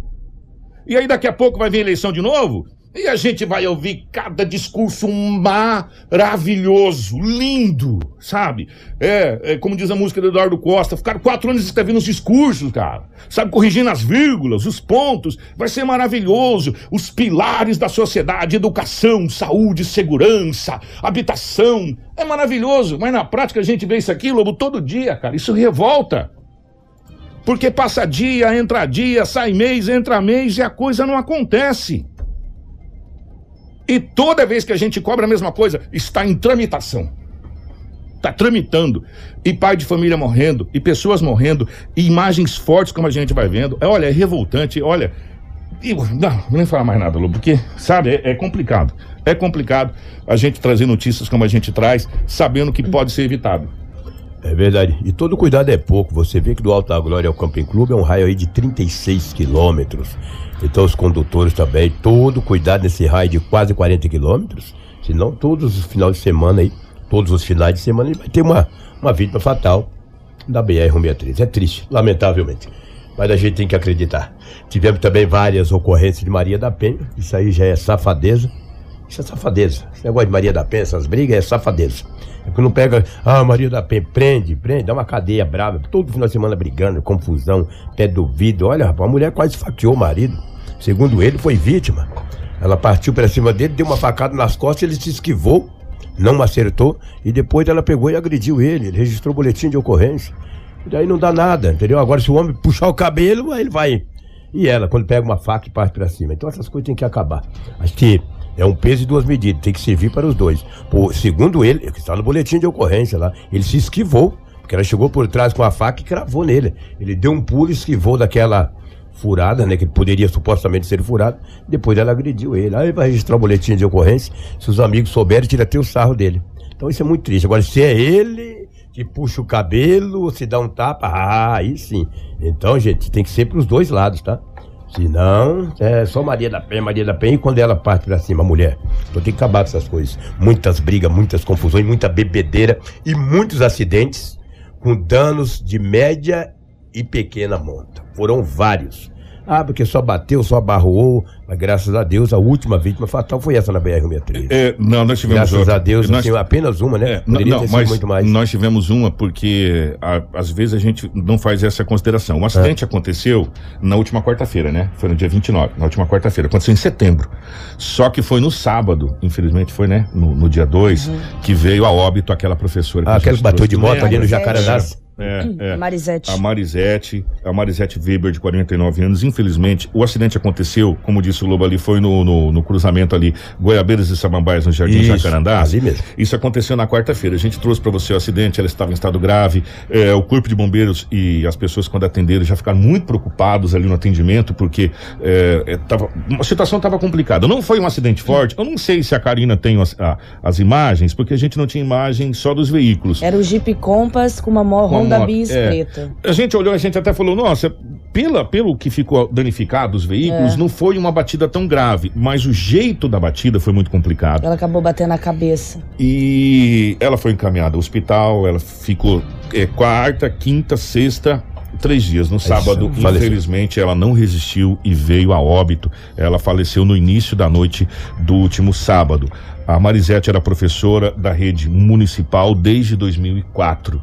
E aí daqui a pouco vai vir eleição de novo e a gente vai ouvir cada discurso maravilhoso, lindo, sabe? É, é, como diz a música do Eduardo Costa, ficaram quatro anos escrevendo os discursos, cara. Sabe, corrigindo as vírgulas, os pontos. Vai ser maravilhoso. Os pilares da sociedade, educação, saúde, segurança, habitação. É maravilhoso, mas na prática a gente vê isso aqui, Lobo, todo dia, cara. Isso revolta. Porque passa dia, entra dia, sai mês, entra mês e a coisa não acontece. E toda vez que a gente cobra a mesma coisa, está em tramitação. tá tramitando, e pai de família morrendo, e pessoas morrendo, e imagens fortes como a gente vai vendo. É, olha, é revoltante, olha. e- não, vou nem falar mais nada, Lobo, porque, sabe, é, é complicado. É complicado a gente trazer notícias como a gente traz, sabendo que pode ser evitado. É verdade. E todo cuidado é pouco. Você vê que do Alto da Glória ao Camping Clube é um raio aí de 36 quilômetros. Então os condutores também, todo cuidado nesse raio de quase 40 quilômetros. Senão todos os finais de semana aí, todos os finais de semana vai ter uma, uma vítima fatal da BR-163. É triste, lamentavelmente. Mas a gente tem que acreditar. Tivemos também várias ocorrências de Maria da Penha. Isso aí já é safadeza. Isso é safadeza. Esse negócio de Maria da Penha, essas brigas, é safadeza. É que não pega, ah, Maria da Penha, prende, prende, dá uma cadeia brava. Todo final de semana brigando, confusão, pé do vidro. Olha, rapaz, a mulher quase esfaqueou o marido. Segundo ele, foi vítima. Ela partiu pra cima dele, deu uma facada nas costas, ele se esquivou, não acertou, e depois ela pegou e agrediu ele. Ele registrou boletim de ocorrência. E daí não dá nada, entendeu? Agora, se o homem puxar o cabelo, aí ele vai. E ela, quando pega uma faca e parte pra cima. Então essas coisas têm que acabar. Acho que é um peso e duas medidas, tem que servir para os dois. Por, segundo ele, que está no boletim de ocorrência lá, ele se esquivou, porque ela chegou por trás com a faca e cravou nele. Ele deu um pulo e esquivou daquela furada, né, que poderia supostamente ser furada. Depois ela agrediu ele. Aí vai registrar o boletim de ocorrência. Se os amigos souberem, tira até o sarro dele. Então isso é muito triste. Agora, se é ele que puxa o cabelo, se dá um tapa, ah, aí sim. Então, gente, tem que ser pros dois lados, tá? Se não, é só Maria da Penha, Maria da Penha, e quando ela parte pra cima, mulher. Então tem que acabar com essas coisas. Muitas brigas, muitas confusões, muita bebedeira e muitos acidentes com danos de média e pequena monta. Foram vários. Ah, porque só bateu, só abarroou, mas graças a Deus a última vítima fatal foi essa na BR-163. É, não, nós tivemos Graças outra. a Deus, nós, assim, apenas uma, né? É, não, Poderia não, ter sido mas muito mais. nós tivemos uma porque a- às vezes a gente não faz essa consideração. Um acidente É. aconteceu na última quarta-feira, né? Foi no dia 29, na última quarta-feira. Aconteceu em setembro. Só que foi no sábado, infelizmente foi, né? No, no dia 2, que veio a óbito aquela professora. Ah, a aquela gente que bateu de moto ali no? Jacarandás. É, é. Marisete. A Marisete, a Marisete Weber, de 49 anos. Infelizmente, o acidente aconteceu, como disse o Lobo ali, foi no, no, no cruzamento ali, Goiabeiras e Samambaias, no Jardim Isso, Jacarandá. ali mesmo. Isso aconteceu na quarta-feira. A gente trouxe para você o acidente, ela estava em estado grave. É, o Corpo de Bombeiros e as pessoas, quando atenderam, já ficaram muito preocupados ali no atendimento, porque é, é, tava, a situação estava complicada. Não foi um acidente forte. Eu não sei se a Karina tem as, a- as imagens, porque a gente não tinha imagem só dos veículos. Era o Jeep Compass com uma mo- Com a Honda moto, Bis é. preta. A gente olhou, a gente até falou, nossa, pela, pelo que ficou danificado os veículos, É. não foi uma batida tão grave, mas o jeito da batida foi muito complicado. Ela acabou batendo a cabeça. E ela foi encaminhada ao hospital, ela ficou é, quarta, quinta, sexta, três dias. No sábado, infelizmente, ela não resistiu e veio a óbito. Ela faleceu no início da noite do último sábado. A Marisete era professora da rede municipal desde 2004.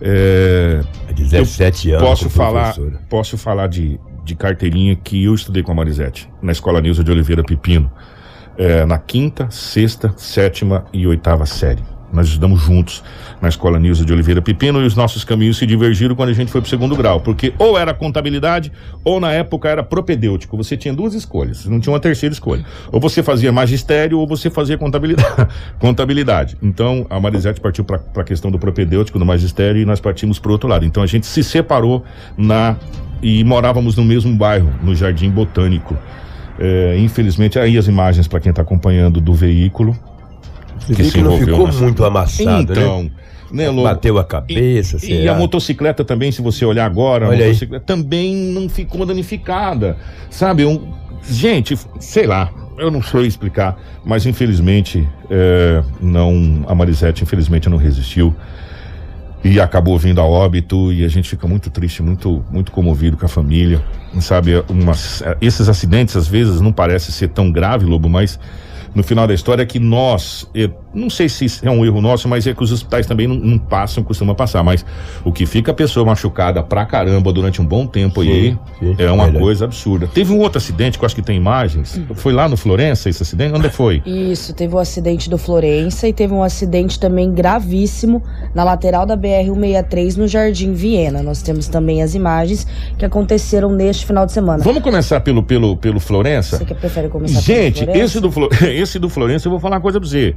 É, 17 eu anos. Posso falar, posso falar de, de carteirinha que eu estudei com a Marisete na escola Nilza de Oliveira Pepino, é, na quinta, sexta, sétima e oitava série. Nós estudamos juntos na escola Nilza de Oliveira Pepino e os nossos caminhos se divergiram quando a gente foi pro segundo grau, porque ou era contabilidade ou na época era propedêutico. Você tinha duas escolhas, não tinha uma terceira escolha. Ou você fazia magistério ou você fazia contabilidade. contabilidade. Então a Marisete partiu para a questão do propedêutico, do magistério e nós partimos pro outro lado. Então a gente se separou na e morávamos no mesmo bairro, no Jardim Botânico. É, infelizmente, aí as imagens para quem está acompanhando do veículo. Você que se que não ficou nessa- muito amassado, né? então, né, Lobo? Bateu a cabeça, E, e a motocicleta também, se você olhar agora, a Olha também não ficou danificada. Sabe? Um, gente, sei lá, eu não sei explicar, mas infelizmente é, não a Marisete infelizmente não resistiu e acabou vindo a óbito e a gente fica muito triste, muito muito comovido com a família, sabe? Umas, esses acidentes às vezes não parece ser tão grave, Lobo, mas no final da história que nós, não sei se isso é um erro nosso, mas é que os hospitais também não, não passam, costumam passar, mas o que fica a pessoa machucada pra caramba durante um bom tempo aí Sim, sim, é uma verdade. coisa absurda. Teve um outro acidente que eu acho que tem imagens, foi lá no Florença esse acidente? Onde foi? Isso, teve o acidente do Florença e teve um acidente também gravíssimo na lateral da BR-163 no Jardim Viena. Nós temos também as imagens que aconteceram neste final de semana. Vamos começar pelo, pelo, pelo Florença? Você que prefere começar pelo Gente, Florença? esse do, Flo- esse do Florença, eu vou falar uma coisa pra você.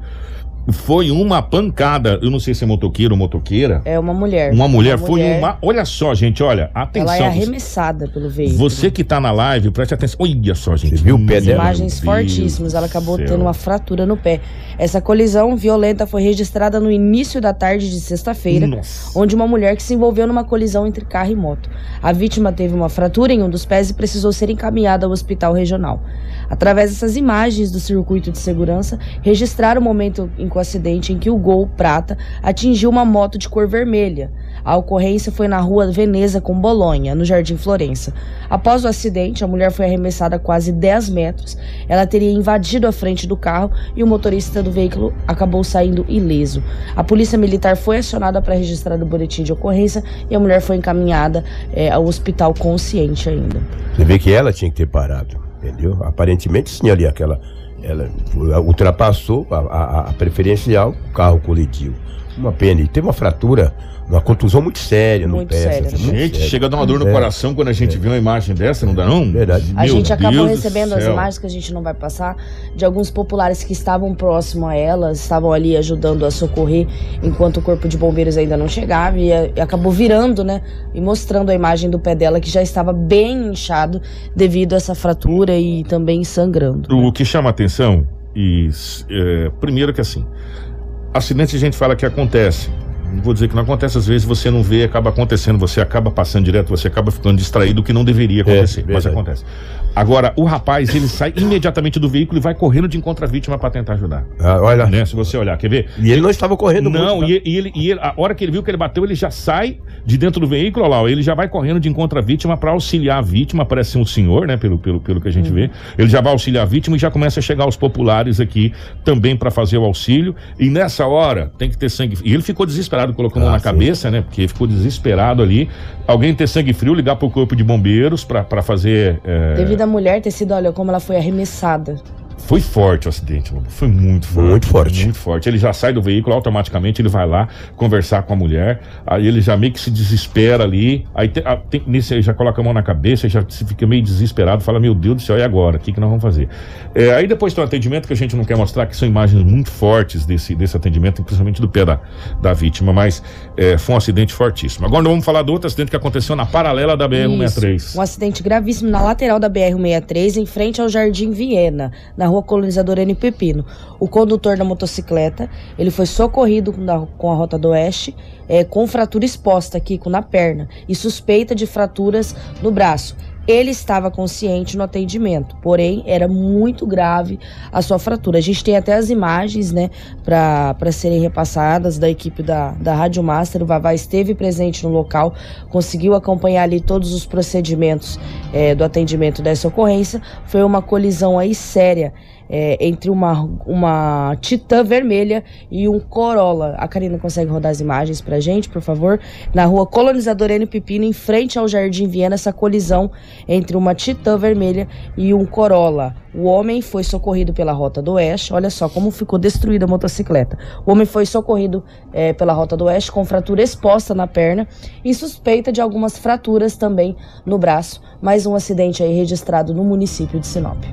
Foi uma pancada. Eu não sei se é motoqueiro ou motoqueira. É uma mulher. Uma mulher foi uma. Olha só, gente, olha, atenção. Ela é arremessada pelo veículo. Você que tá na live, preste atenção. Olha só, gente. Você viu o pé dela? Imagens fortíssimas. Ela acabou céu. tendo uma fratura no pé. Essa colisão violenta foi registrada no início da tarde de sexta-feira, onde uma mulher que se envolveu numa colisão entre carro e moto. A vítima teve uma fratura em um dos pés e precisou ser encaminhada ao hospital regional. Através dessas imagens do circuito de segurança, registraram o momento em que acidente em que o Gol prata atingiu uma moto de cor vermelha. A ocorrência foi na rua Veneza com Bolonha, no Jardim Florença. Após o acidente, a mulher foi arremessada a quase 10 metros. Ela teria invadido a frente do carro e o motorista do veículo acabou saindo ileso. A polícia militar foi acionada para registrar o boletim de ocorrência e a mulher foi encaminhada eh, ao hospital consciente ainda. Você vê que ela tinha que ter parado, entendeu? Aparentemente tinha ali aquela. Ela ultrapassou a, a- a preferencial, carro colidiu. Uma pena. E teve uma fratura, uma contusão muito séria no Muito pé. séria, assim, né? muito Gente, séria. chega a dar uma dor no É. coração quando a gente vê uma imagem dessa, não dá não? Verdade. A gente acabou Deus do recebendo as imagens que a gente não vai passar de alguns populares que estavam próximo a ela, estavam ali ajudando a socorrer enquanto o corpo de bombeiros ainda não chegava e, e acabou virando, né? E mostrando a imagem do pé dela que já estava bem inchado devido a essa fratura e também sangrando. O que chama atenção, e é, primeiro que assim, acidente a gente fala que acontece. Não vou dizer que não acontece, às vezes você não vê, acaba acontecendo, você acaba passando direto, você acaba ficando distraído, o que não deveria acontecer, mas verdade. acontece. Agora, o rapaz, ele sai imediatamente do veículo e vai correndo de encontro à vítima para tentar ajudar. Ah, olha. Né? Se você olhar, quer ver? E ele não estava correndo Não, muito. e, e ele, e ele- a hora que ele viu que ele bateu, ele já sai de dentro do veículo, olha lá, ele já vai correndo de encontro à vítima para auxiliar a vítima, parece ser um senhor, né, pelo, pelo, pelo que a gente vê. Ele já vai auxiliar a vítima e já começa a chegar os populares aqui também para fazer o auxílio. E nessa hora tem que ter sangue. E ele ficou desesperado, colocou a mão Ah, na sim. cabeça, né, porque ficou desesperado ali. Alguém ter sangue frio, ligar pro corpo de bombeiros para fazer. é, Devido à mulher ter sido, olha como ela foi arremessada. Foi forte o acidente, Lobo. Foi muito forte. Muito forte. Muito forte. Ele já sai do veículo, automaticamente ele vai lá conversar com a mulher. Aí ele já meio que se desespera ali. Aí te- a- tem- nisso ele já coloca a mão na cabeça, já se fica meio desesperado, fala: Meu Deus do céu, e agora? O que, que nós vamos fazer? É, aí depois tem um atendimento que a gente não quer mostrar, que são imagens muito fortes desse, desse atendimento, principalmente do pé da, da vítima, mas é, foi um acidente fortíssimo. Agora nós vamos falar do outro acidente que aconteceu na paralela da BR-163. Isso, Um acidente gravíssimo na lateral da BR-163, em frente ao Jardim Viena, na rua Colonizador N. Pepino. O condutor da motocicleta, ele foi socorrido com, a Rota do Oeste, eh, com fratura exposta aqui, com na perna, e suspeita de fraturas no braço. Ele estava consciente no atendimento, porém era muito grave a sua fratura. A gente tem até as imagens, né, para serem repassadas da equipe da, da Rádio Master. O Vavá esteve presente no local, conseguiu acompanhar ali todos os procedimentos eh, do atendimento dessa ocorrência. Foi uma colisão aí séria eh, entre uma, uma Titan vermelha e um Corolla. A Karina consegue rodar as imagens pra gente, por favor? Na rua Colonizador N. Pepino, em frente ao Jardim Viena, essa colisão entre uma Titan vermelha e um Corolla. O homem foi socorrido pela Rota do Oeste. Olha só como ficou destruída a motocicleta. O homem foi socorrido eh, pela Rota do Oeste com fratura exposta na perna e suspeita de algumas fraturas também no braço. Mais um acidente aí registrado no município de Sinop.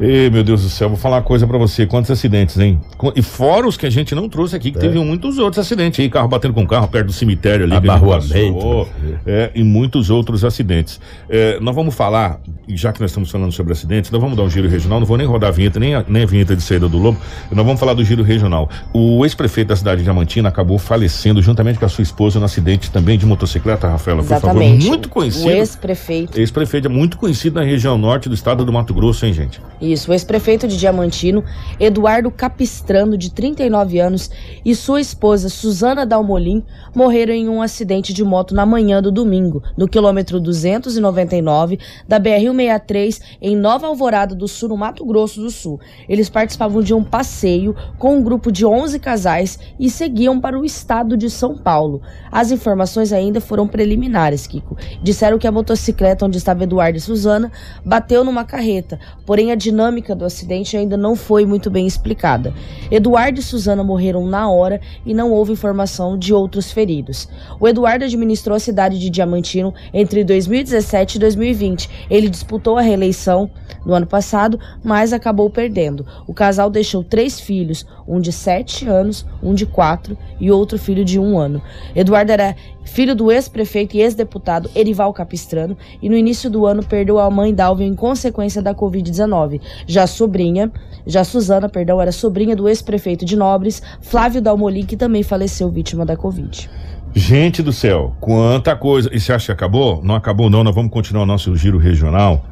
Ei, meu Deus do céu, vou falar uma coisa pra você. Quantos acidentes, hein? E fora os que a gente não trouxe aqui, que teve muitos outros acidentes aí. Carro batendo com carro perto do cemitério ali. Abarroamento. passou, É, e muitos outros acidentes. É, nós vamos falar, e já que nós estamos falando sobre acidentes, nós vamos dar um giro regional. Não vou nem rodar a vinheta, nem a, nem a vinheta de saída do Lobo. Nós vamos falar do giro regional. O ex-prefeito da cidade de Diamantina acabou falecendo juntamente com a sua esposa no acidente também de motocicleta, Rafaela, por Exatamente. favor. Muito conhecido. O ex-prefeito Ex-prefeito é muito conhecido na região norte do estado do Mato Grosso, hein, gente? Isso, o ex-prefeito de Diamantino, Eduardo Capistrano, de 39 anos, e sua esposa, Suzana Dalmolin, morreram em um acidente de moto na manhã do domingo, no quilômetro 299 da BR-163, em Nova Alvorada do Sul, no Mato Grosso do Sul. Eles participavam de um passeio com um grupo de 11 casais e seguiam para o estado de São Paulo. As informações ainda foram preliminares, Kiko. Disseram que a motocicleta onde estava Eduardo e Suzana bateu numa carreta, porém a dinâmica do acidente ainda não foi muito bem explicada. Eduardo e Suzana morreram na hora e não houve informação de outros feridos. O Eduardo administrou a cidade de Diamantino entre 2017 e 2020. Ele disputou a reeleição no ano passado, mas acabou perdendo. O casal deixou três filhos, um de sete anos, um de quatro e outro filho de um ano. Eduardo era filho do ex-prefeito e ex-deputado Erival Capistrano, e no início do ano perdeu a mãe Dalvin em consequência da Covid-19. Já sobrinha, já Suzana, perdão, era sobrinha do ex-prefeito de Nobres, Flávio Dalmolin, que também faleceu vítima da Covid. Gente do céu, quanta coisa. E você acha que acabou? Não acabou, não. Nós vamos continuar o nosso giro regional.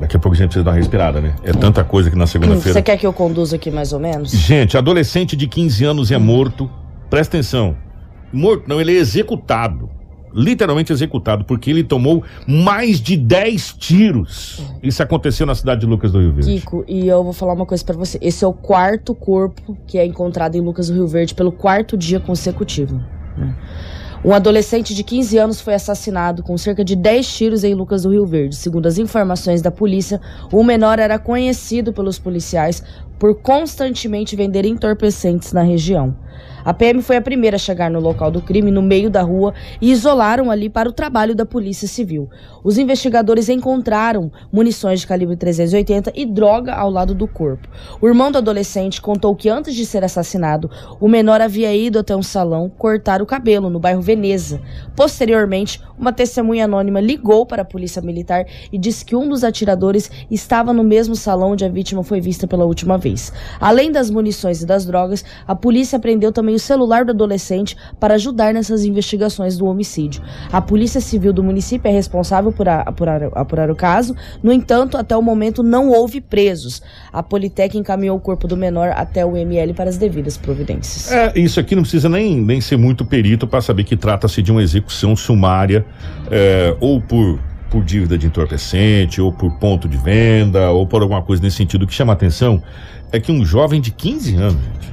Daqui a pouco a gente precisa dar uma respirada, né? É tanta coisa que na segunda-feira. Você quer que eu conduza aqui mais ou menos? Gente, adolescente de 15 anos é morto. Presta atenção. Morto, não, ele é executado. Literalmente executado, porque ele tomou mais de 10 tiros. Isso aconteceu na cidade de Lucas do Rio Verde. Kiko, e eu vou falar uma coisa pra você. Esse é o quarto corpo que é encontrado em Lucas do Rio Verde pelo quarto dia consecutivo. né? Um adolescente de 15 anos foi assassinado com cerca de 10 tiros em Lucas do Rio Verde. Segundo as informações da polícia, o menor era conhecido pelos policiais por constantemente vender entorpecentes na região. A PM foi a primeira a chegar no local do crime, no meio da rua, e isolaram ali para o trabalho da Polícia Civil. Os investigadores encontraram munições de calibre 380 e droga ao lado do corpo. O irmão do adolescente contou que antes de ser assassinado, o menor havia ido até um salão cortar o cabelo no bairro Veneza. Posteriormente, uma testemunha anônima ligou para a Polícia Militar e disse que um dos atiradores estava no mesmo salão onde a vítima foi vista pela última vez. Além das munições e das drogas, a polícia apreendeu também o celular do adolescente para ajudar nessas investigações do homicídio. A Polícia Civil do município é responsável por apurar, apurar o caso, no entanto, até o momento não houve presos. A Politec encaminhou o corpo do menor até o ML para as devidas providências. É, isso aqui não precisa nem, nem ser muito perito para saber que trata-se de uma execução sumária, é, ou por, por dívida de entorpecente, ou por ponto de venda, ou por alguma coisa nesse sentido. O que chama atenção é que um jovem de 15 anos, gente,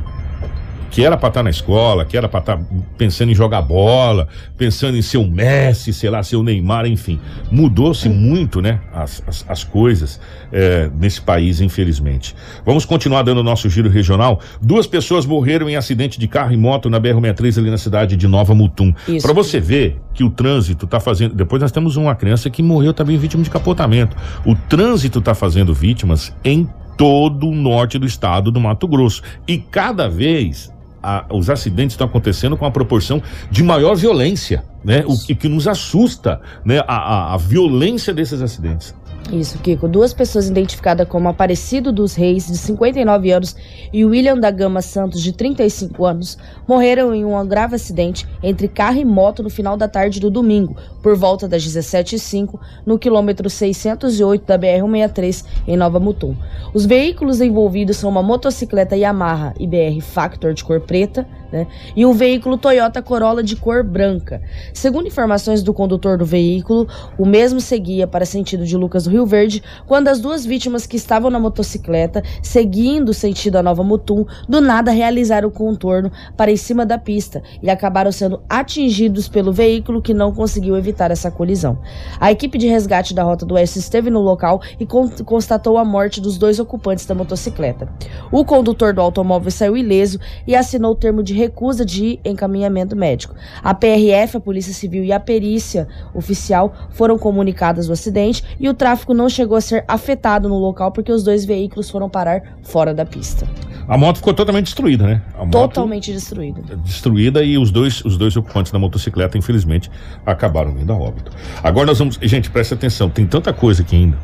que era para estar na escola, que era para estar pensando em jogar bola, pensando em ser o Messi, sei lá, ser o Neymar, enfim. Mudou-se muito, né, as, as, as coisas é, nesse país, infelizmente. Vamos continuar dando o nosso giro regional. Duas pessoas morreram em acidente de carro e moto na BR-63 ali na cidade de Nova Mutum. Para você ver que o trânsito está fazendo. Depois nós temos uma criança que morreu também vítima de capotamento. O trânsito está fazendo vítimas em todo o norte do estado do Mato Grosso. E cada vez a- os acidentes estão acontecendo com a proporção de maior violência, né? O que, que nos assusta, né? A, a- a violência desses acidentes. Isso, Kiko. Duas pessoas identificadas como Aparecido dos Reis, de 59 anos, e William da Gama Santos, de 35 anos, morreram em um grave acidente entre carro e moto no final da tarde do domingo, por volta das 17h05, no quilômetro 608 da BR-163, em Nova Mutum. Os veículos envolvidos são uma motocicleta Yamaha IBR Factor de cor preta, né, e um veículo Toyota Corolla de cor branca. Segundo informações do condutor do veículo, o mesmo seguia para sentido de Lucas Rio Verde quando as duas vítimas que estavam na motocicleta, seguindo sentido a Nova Mutum, do nada realizaram o contorno para em cima da pista e acabaram sendo atingidos pelo veículo que não conseguiu evitar essa colisão. A equipe de resgate da Rota do Oeste esteve no local e con- constatou a morte dos dois ocupantes da motocicleta. O condutor do automóvel saiu ileso e assinou o termo de recusa de encaminhamento médico. A PRF, a Polícia Civil e a perícia oficial foram comunicadas do acidente e o tráfego não chegou a ser afetado no local porque os dois veículos foram parar fora da pista. A moto ficou totalmente destruída, né? Totalmente destruído. destruída e os dois, os dois ocupantes da motocicleta, infelizmente, acabaram vindo a óbito. Agora nós vamos. Gente, presta atenção, tem tanta coisa aqui ainda.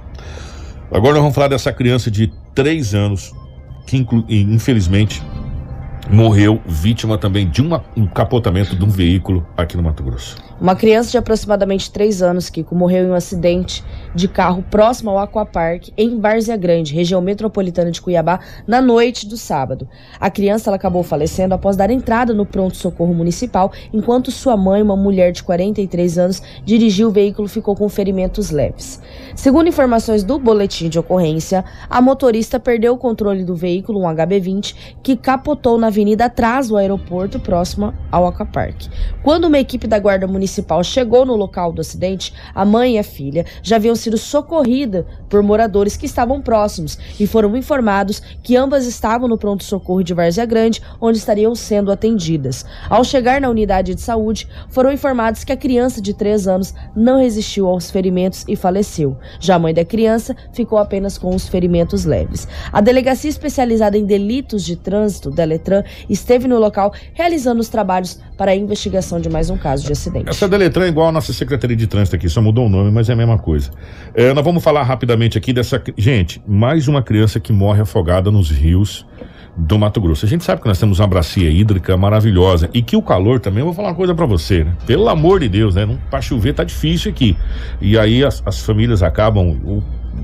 Agora nós vamos falar dessa criança de 3 anos que, inclu- infelizmente, morreu vítima também de uma- um capotamento de um veículo aqui no Mato Grosso. Uma criança de aproximadamente 3 anos, Kiko, morreu em um acidente de carro próximo ao Aquapark, em Várzea Grande, região metropolitana de Cuiabá, na noite do sábado. A criança acabou falecendo após dar entrada no pronto-socorro municipal, enquanto sua mãe, uma mulher de 43 anos, dirigiu o veículo e ficou com ferimentos leves. Segundo informações do boletim de ocorrência, a motorista perdeu o controle do veículo, um HB20, que capotou na avenida atrás do aeroporto, próxima ao Aquapark. Quando uma equipe da Guarda Municipal chegou no local do acidente, a mãe e a filha já haviam sido sido socorrida por moradores que estavam próximos e foram informados que ambas estavam no pronto-socorro de Várzea Grande, onde estariam sendo atendidas. Ao chegar na unidade de saúde, foram informados que a criança de 3 anos não resistiu aos ferimentos e faleceu. Já a mãe da criança ficou apenas com os ferimentos leves. A delegacia especializada em delitos de trânsito, Deletran, esteve no local realizando os trabalhos para a investigação de mais um caso de acidente. Essa Deletran é igual a nossa Secretaria de Trânsito aqui, só mudou o nome, mas é a mesma coisa. É, nós vamos falar rapidamente aqui dessa. Gente, mais uma criança que morre afogada nos rios do Mato Grosso. A gente sabe que nós temos uma bacia hídrica maravilhosa e que o calor também, eu vou falar uma coisa para você, né? Pelo amor de Deus, né? Para chover tá difícil aqui. E aí as, as famílias acabam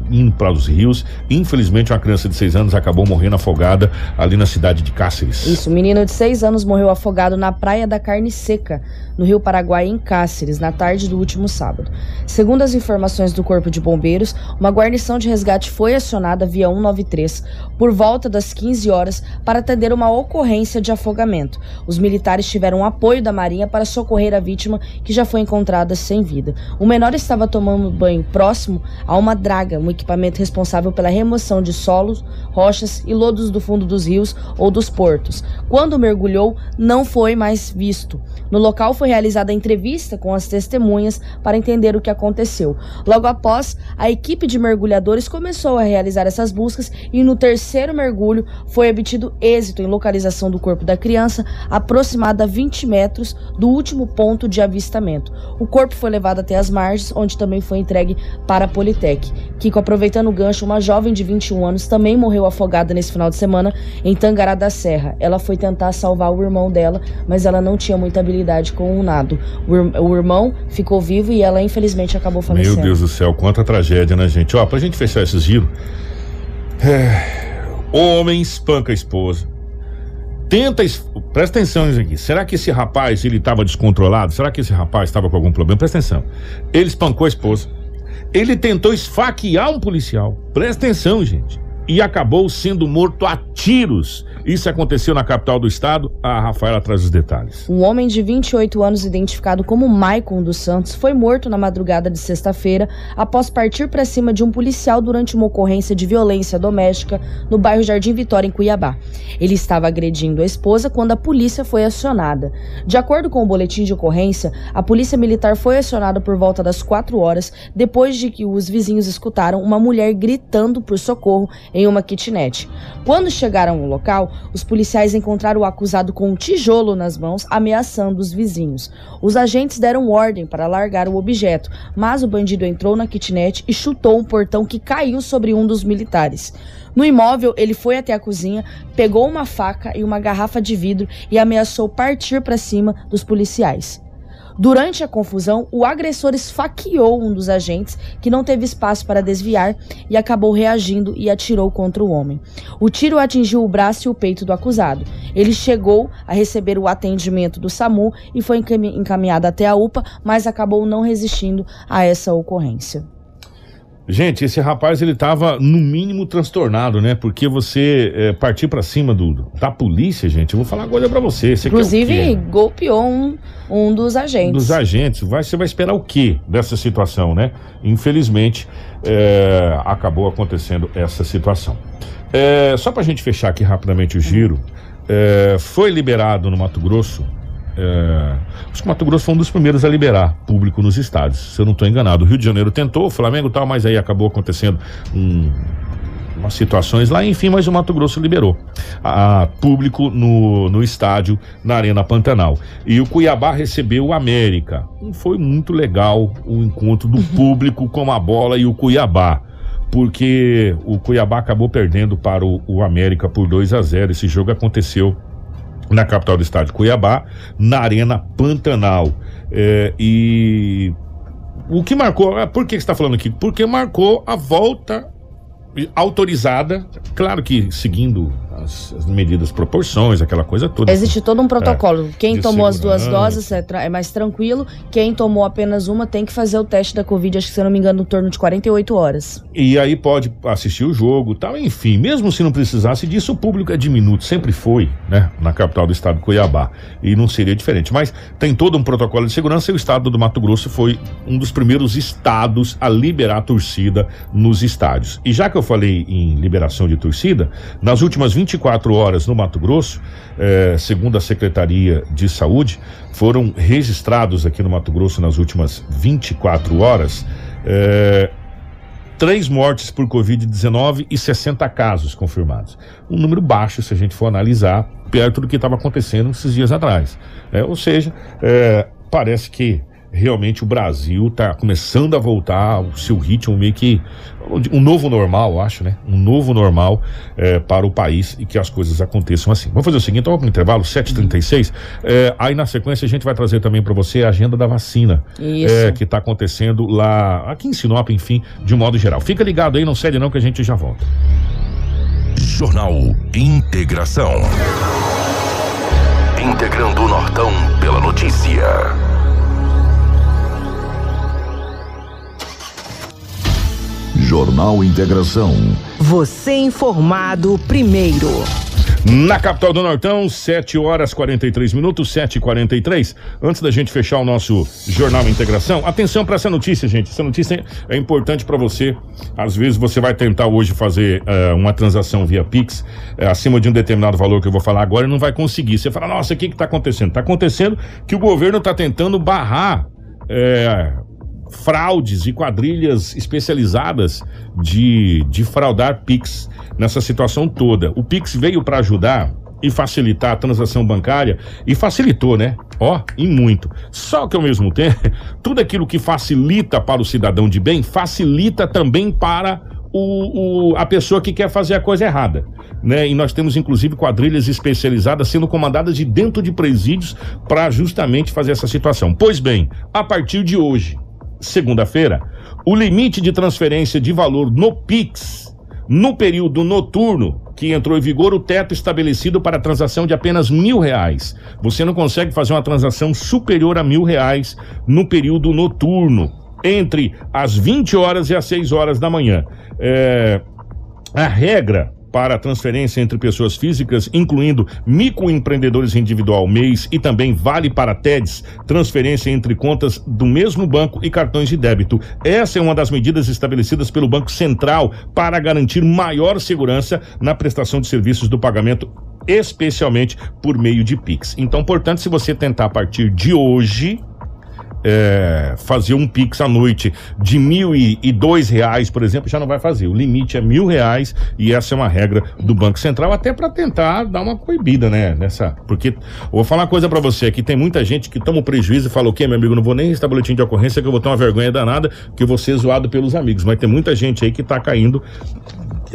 indo para os rios. Infelizmente, uma criança de seis anos acabou morrendo afogada ali na cidade de Cáceres. Isso, o menino de seis anos morreu afogado na Praia da Carne Seca, no Rio Paraguai, em Cáceres, na tarde do último sábado. Segundo as informações do Corpo de Bombeiros, uma guarnição de resgate foi acionada via 193 por volta das 15 horas para atender uma ocorrência de afogamento. Os militares tiveram apoio da Marinha para socorrer a vítima, que já foi encontrada sem vida. O menor estava tomando banho próximo a uma draga, um equipamento responsável pela remoção de solos, rochas e lodos do fundo dos rios ou dos portos. Quando mergulhou, não foi mais visto. No local foi realizada a entrevista com as testemunhas para entender o que aconteceu. Logo após, a equipe de mergulhadores começou a realizar essas buscas e no terceiro mergulho foi obtido êxito em localização do corpo da criança, aproximada a 20 metros do último ponto de avistamento. O corpo foi levado até as margens, onde também foi entregue para a Politec. Kiko, aproveitando o gancho, uma jovem de 21 anos também morreu afogada nesse final de semana em Tangará da Serra. Ela foi tentar salvar o irmão dela, mas ela não tinha muita habilidade com o nado. O irmão ficou vivo e ela infelizmente acabou falecendo. Meu Deus do céu, quanta tragédia, né, gente? Ó, pra gente fechar esse giro. É... Homem espanca a esposa. Tenta. Es... Presta atenção nisso aqui. Será que esse rapaz ele estava descontrolado? Será que esse rapaz estava com algum problema? Presta atenção. Ele espancou a esposa. Ele tentou esfaquear um policial. Presta atenção, gente. E acabou sendo morto a tiros isso aconteceu na capital do estado. A Rafaela traz os detalhes. Um homem de 28 anos, identificado como Maicon dos Santos, foi morto na madrugada de sexta-feira após partir para cima de um policial durante uma ocorrência de violência doméstica no bairro Jardim Vitória, em Cuiabá. Ele estava agredindo a esposa quando a polícia foi acionada. De acordo com o boletim de ocorrência, a polícia militar foi acionada por volta das 4 horas depois de que os vizinhos escutaram uma mulher gritando por socorro em uma kitnet. Quando chegaram ao local, os policiais encontraram o acusado com um tijolo nas mãos, ameaçando os vizinhos. Os agentes deram ordem para largar o objeto, mas o bandido entrou na kitnet e chutou um portão que caiu sobre um dos militares. No imóvel, ele foi até a cozinha, pegou uma faca e uma garrafa de vidro e ameaçou partir para cima dos policiais. Durante a confusão, o agressor esfaqueou um dos agentes, que não teve espaço para desviar e acabou reagindo e atirou contra o homem. O tiro atingiu o braço e o peito do acusado. Ele chegou a receber o atendimento do SAMU e foi encaminhado até a UPA, mas acabou não resistindo a essa ocorrência. Gente, esse rapaz ele tava no mínimo transtornado, né? Porque você é, partir para cima do, da polícia, gente, eu vou falar coisa para você. você Inclusive, golpeou um, um dos agentes. Dos agentes. Vai, você vai esperar o quê dessa situação, né? Infelizmente, é, acabou acontecendo essa situação. É, só pra gente fechar aqui rapidamente o giro, é, foi liberado no Mato Grosso é, acho que o Mato Grosso foi um dos primeiros a liberar público nos estádios, se eu não estou enganado. O Rio de Janeiro tentou, o Flamengo tal, mas aí acabou acontecendo um, umas situações lá, enfim, mas o Mato Grosso liberou a, a, público no, no estádio, na Arena Pantanal. E o Cuiabá recebeu o América. Foi muito legal o encontro do público com a bola e o Cuiabá porque o Cuiabá acabou perdendo para o, o América por 2 a 0. Esse jogo aconteceu na capital do estado de Cuiabá, na Arena Pantanal. É, e o que marcou, é, por que está falando aqui? Porque marcou a volta autorizada, claro que seguindo as, as medidas proporções, aquela coisa toda. Existe todo um protocolo. Quem de tomou as duas doses é, é mais tranquilo. Quem tomou apenas uma tem que fazer o teste da Covid, acho que se eu não me engano, no torno de 48 horas. E aí pode assistir o jogo tal. Enfim, mesmo se não precisasse disso, o público é diminuto, sempre foi, né? Na capital do estado, Cuiabá. E não seria diferente. Mas tem todo um protocolo de segurança e o estado do Mato Grosso foi um dos primeiros estados a liberar a torcida nos estádios. E já que eu falei em liberação de torcida, nas últimas 24 horas no Mato Grosso, eh, segundo a Secretaria de Saúde, foram registrados aqui no Mato Grosso nas últimas 24 horas. eh, três mortes por Covid-19 e 60 casos confirmados. Um número baixo, se a gente for analisar, perto do que estava acontecendo esses dias atrás. É, ou seja, é, parece que realmente o Brasil está começando a voltar ao seu ritmo meio que um novo normal, eu acho, né? Um novo normal é, para o país e que as coisas aconteçam assim. Vamos fazer o seguinte, vamos para o intervalo, 7h36. É, aí na sequência a gente vai trazer também para você a agenda da vacina Isso. é, que está acontecendo lá, aqui em Sinop, enfim, de um modo geral. Fica ligado aí, não cede não que a gente já volta. Jornal Integração. Integrando o Nortão pela notícia. Jornal Integração. Você informado primeiro. Na capital do Nortão, 7 horas 43 minutos, 7 e 43 Antes da gente fechar o nosso Jornal Integração, atenção para essa notícia, gente. Essa notícia é importante para você. Às vezes você vai tentar hoje fazer eh, uma transação via Pix eh, acima de um determinado valor que eu vou falar agora e não vai conseguir. Você fala, nossa, o que está acontecendo? Está acontecendo que o governo está tentando barrar. eh, fraudes e quadrilhas especializadas de, de fraudar Pix nessa situação toda. O Pix veio para ajudar e facilitar a transação bancária e facilitou, né? Ó, e muito. Só que ao mesmo tempo, tudo aquilo que facilita para o cidadão de bem, facilita também para o, o- a pessoa que quer fazer a coisa errada. Né? E nós temos inclusive quadrilhas especializadas sendo comandadas de dentro de presídios para justamente fazer essa situação. Pois bem, a partir de hoje, segunda-feira, o limite de transferência de valor no Pix, no período noturno, que entrou em vigor o teto estabelecido para transação de apenas mil reais. Você não consegue fazer uma transação superior a mil reais no período noturno, entre as 20 horas e as 6 horas da manhã. É, a regra para transferência entre pessoas físicas, incluindo microempreendedores individual mês e também vale para TEDs, transferência entre contas do mesmo banco e cartões de débito. Essa é uma das medidas estabelecidas pelo Banco Central para garantir maior segurança na prestação de serviços do pagamento, especialmente por meio de Pix. Então, portanto, se você tentar a partir de hoje é, fazer um Pix à noite de mil e, e dois reais, por exemplo, já não vai fazer. O limite é mil reais e essa é uma regra do Banco Central, até para tentar dar uma coibida, né? Nessa, porque vou falar uma coisa para você aqui, tem muita gente que toma o prejuízo e fala o quê, meu amigo, não vou nem registrar boletim de ocorrência que eu vou ter uma vergonha danada, que eu vou ser zoado pelos amigos, mas tem muita gente aí que tá caindo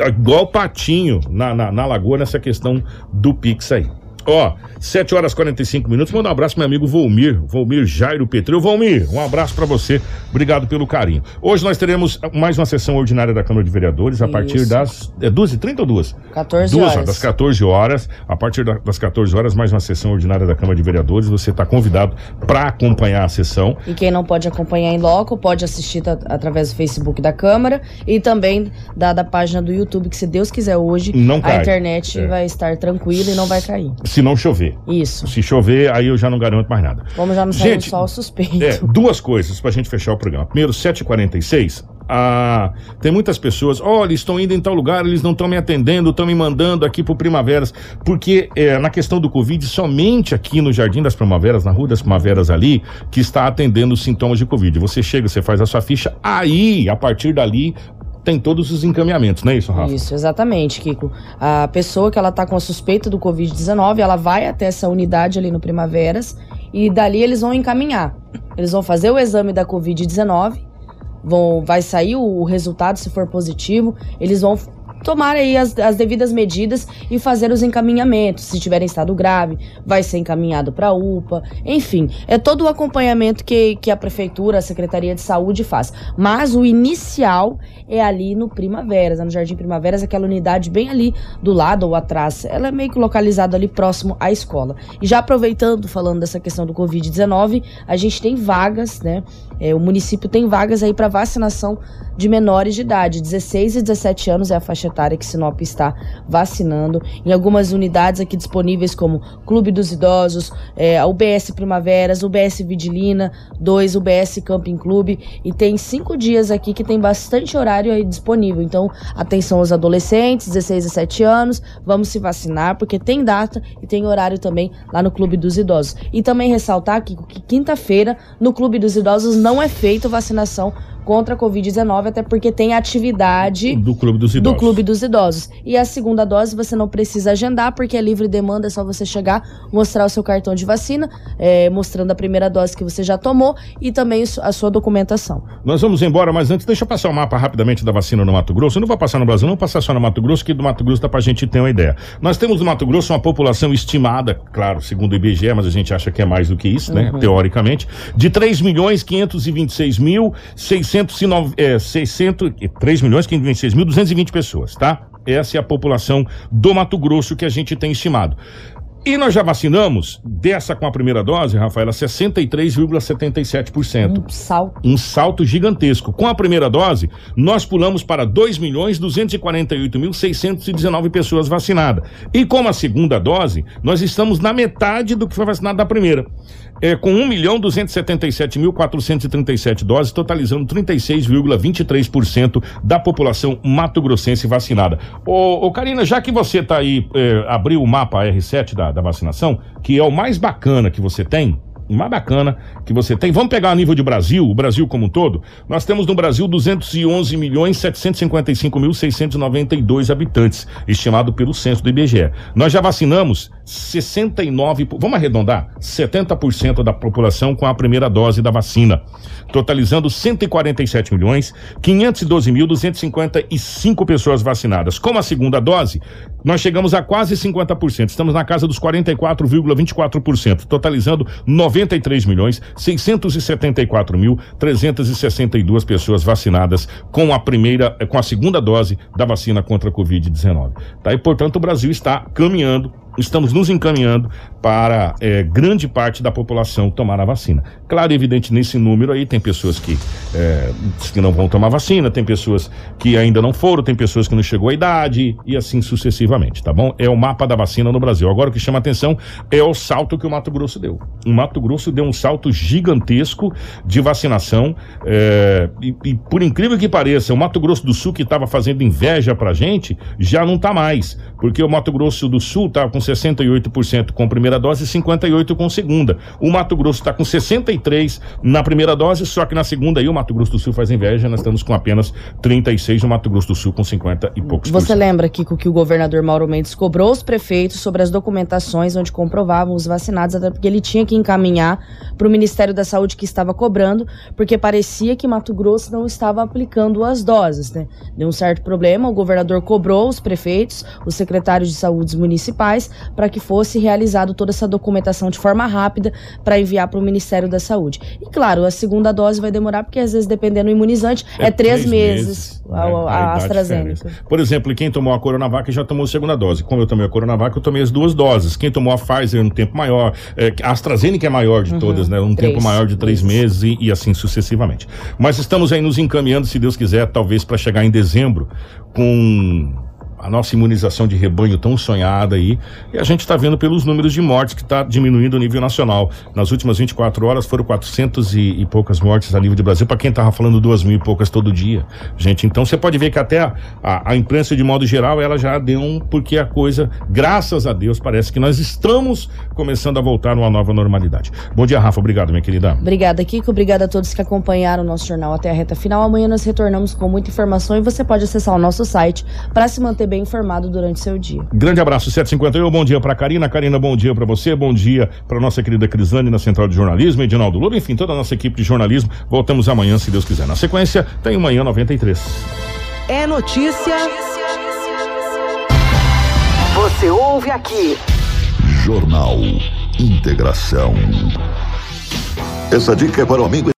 igual patinho na, na, na lagoa nessa questão do Pix aí. Ó, 7 horas e 45 minutos. Manda um abraço pro meu amigo Volmir, Volmir Jairo Petril. Volmir, um abraço pra você. Obrigado pelo carinho. Hoje nós teremos mais uma sessão ordinária da Câmara de Vereadores a partir Isso. das. É 12h30 ou 2? 14 Duas, horas. das 14 horas. A partir da- das 14 horas, mais uma sessão ordinária da Câmara de Vereadores. Você está convidado para acompanhar a sessão. E quem não pode acompanhar em loco, pode assistir através do Facebook da Câmara e também da, da página do YouTube, que se Deus quiser hoje, Não cai. a internet É. vai estar tranquila e não vai cair. Se não chover. Isso. Se chover, aí eu já não garanto mais nada. Como já não saiu Gente, o suspeito. É, duas coisas pra gente fechar o programa. Primeiro, 7h46. Ah, tem muitas pessoas, olha, estão indo em tal lugar, eles não estão me atendendo, estão me mandando aqui pro Primaveras. Porque é, na questão do Covid, somente aqui no Jardim das Primaveras, na Rua das Primaveras ali, que está atendendo os sintomas de Covid. Você chega, você faz a sua ficha, aí, a partir dali, tem todos os encaminhamentos, não é isso, Rafa? Isso, exatamente, Kiko. A pessoa que ela tá com a suspeita do Covid-19, ela vai até essa unidade ali no Primaveras e dali eles vão encaminhar. Eles vão fazer o exame da Covid-19, vão, vai sair o resultado se for positivo, eles vão tomar aí as, as devidas medidas e fazer os encaminhamentos. Se tiver em estado grave, vai ser encaminhado para UPA. Enfim, é todo o acompanhamento que, que a Prefeitura, a Secretaria de Saúde faz. Mas o inicial é ali no Primaveras, no Jardim Primaveras, aquela unidade bem ali do lado ou atrás. Ela é meio que localizada ali próximo à escola. E já aproveitando, falando dessa questão do Covid-19, a gente tem vagas, né? É, o município tem vagas aí para vacinação de menores de idade. 16 e 17 anos é a faixa etária que Sinop está vacinando. Em algumas unidades aqui disponíveis, como Clube dos Idosos, é, UBS Primaveras, UBS Vidilina 2, UBS Camping Clube. E tem cinco dias aqui que tem bastante horário aí disponível. Então, atenção aos adolescentes, 16 e 17 anos, vamos se vacinar, porque tem data e tem horário também lá no Clube dos Idosos. E também ressaltar que, que quinta-feira, no Clube dos Idosos, não é feito vacinação contra a Covid-19, até porque tem atividade do Clube dos Idosos. Do Clube dos Idosos. E a segunda dose você não precisa agendar, porque é livre demanda, é só você chegar, mostrar o seu cartão de vacina, é, mostrando a primeira dose que você já tomou e também a sua documentação. Nós vamos embora, mas antes, deixa eu passar o mapa rapidamente da vacina no Mato Grosso. Eu não vou passar no Brasil, não vou passar só no Mato Grosso, que do Mato Grosso dá pra gente ter uma ideia. Nós temos no Mato Grosso uma população estimada, claro, segundo o IBGE, mas a gente acha que é mais do que isso, né? Uhum. Teoricamente, de 3 milhões 526 mil 609, é, 600, 3 milhões 526 mil 220 pessoas, tá? Essa é a população do Mato Grosso que a gente tem estimado. E nós já vacinamos, dessa com a primeira dose, Rafaela, 63,77%. Um salto. Um salto gigantesco. Com a primeira dose, nós pulamos para 2 milhões 248 mil 619 pessoas vacinadas. E com a segunda dose, nós estamos na metade do que foi vacinado da primeira. É, com 1 milhão 277 mil 437 doses, totalizando 36,23% da população mato-grossense vacinada. Ô, ô Karina, já que você tá aí, é, abriu o mapa R7 da, da vacinação, que é o mais bacana que você tem, o mais bacana que você tem. Vamos pegar a nível de Brasil, o Brasil como um todo. Nós temos no Brasil 211 milhões 755 mil 692 habitantes, estimado pelo censo do IBGE. Nós já vacinamos 69, vamos arredondar, 70% da população com a primeira dose da vacina, totalizando 147 milhões 512 mil 255 pessoas vacinadas. Com a segunda dose, nós chegamos a quase 50%. Estamos na casa dos 44,24%, totalizando 93 milhões 674 mil 362 pessoas vacinadas com a primeira, com a segunda dose da vacina contra a Covid-19. Tá? E portanto o Brasil está caminhando estamos nos encaminhando para é, grande parte da população tomar a vacina. Claro, evidente, nesse número aí tem pessoas que, é, que não vão tomar vacina, tem pessoas que ainda não foram, tem pessoas que não chegou à idade e assim sucessivamente, tá bom? É o mapa da vacina no Brasil. Agora o que chama atenção é o salto que o Mato Grosso deu. O Mato Grosso deu um salto gigantesco de vacinação é, e, e, por incrível que pareça, o Mato Grosso do Sul que estava fazendo inveja pra gente, já não tá mais, porque o Mato Grosso do Sul tá com 68% com primeira dose e 58% com segunda. O Mato Grosso está com 63% na primeira dose, só que na segunda aí o Mato Grosso do Sul faz inveja, nós estamos com apenas 36%, o Mato Grosso do Sul com 50 e poucos. Você lembra, Kiko, que o governador Mauro Mendes cobrou os prefeitos sobre as documentações onde comprovavam os vacinados, até porque ele tinha que encaminhar para o Ministério da Saúde que estava cobrando, porque parecia que Mato Grosso não estava aplicando as doses, né? Deu um certo problema, o governador cobrou os prefeitos, os secretários de saúde municipais, para que fosse realizado toda essa documentação de forma rápida para enviar para o Ministério da Saúde. E claro, a segunda dose vai demorar, porque às vezes, dependendo do imunizante, é, é três, três, meses, meses a, a, a, a AstraZeneca. Por exemplo, quem tomou a Coronavac já tomou a segunda dose. Como eu tomei a Coronavac, eu tomei as duas doses. Quem tomou a Pfizer um tempo maior, é, a AstraZeneca é maior de uhum, todas, né? Um três, tempo maior de três meses, meses e, e assim sucessivamente. Mas estamos aí nos encaminhando, se Deus quiser, talvez para chegar em dezembro com a nossa imunização de rebanho tão sonhada aí, e a gente está vendo pelos números de mortes que está diminuindo a nível nacional. Nas últimas 24 horas foram 400 e, e poucas mortes a nível de Brasil, para quem estava falando duas mil e poucas todo dia. Gente, então você pode ver que até a, a, a, imprensa, de modo geral, ela já deu um, porque a coisa, graças a Deus, parece que nós estamos começando a voltar numa nova normalidade. Bom dia, Rafa. Obrigado, minha querida. Obrigada, Kiko. Obrigada a todos que acompanharam o nosso jornal até a reta final. Amanhã nós retornamos com muita informação e você pode acessar o nosso site para se manter bem informado durante seu dia. Grande abraço, 751. Bom dia para Karina. Karina, bom dia para você. Bom dia para nossa querida Crislane na Central de Jornalismo, Edinaldo Lobo, enfim, toda a nossa equipe de jornalismo. Voltamos amanhã, se Deus quiser. Na sequência, tem o Manhã 93. É notícia. você ouve aqui. Jornal Integração. Essa dica é para o amigo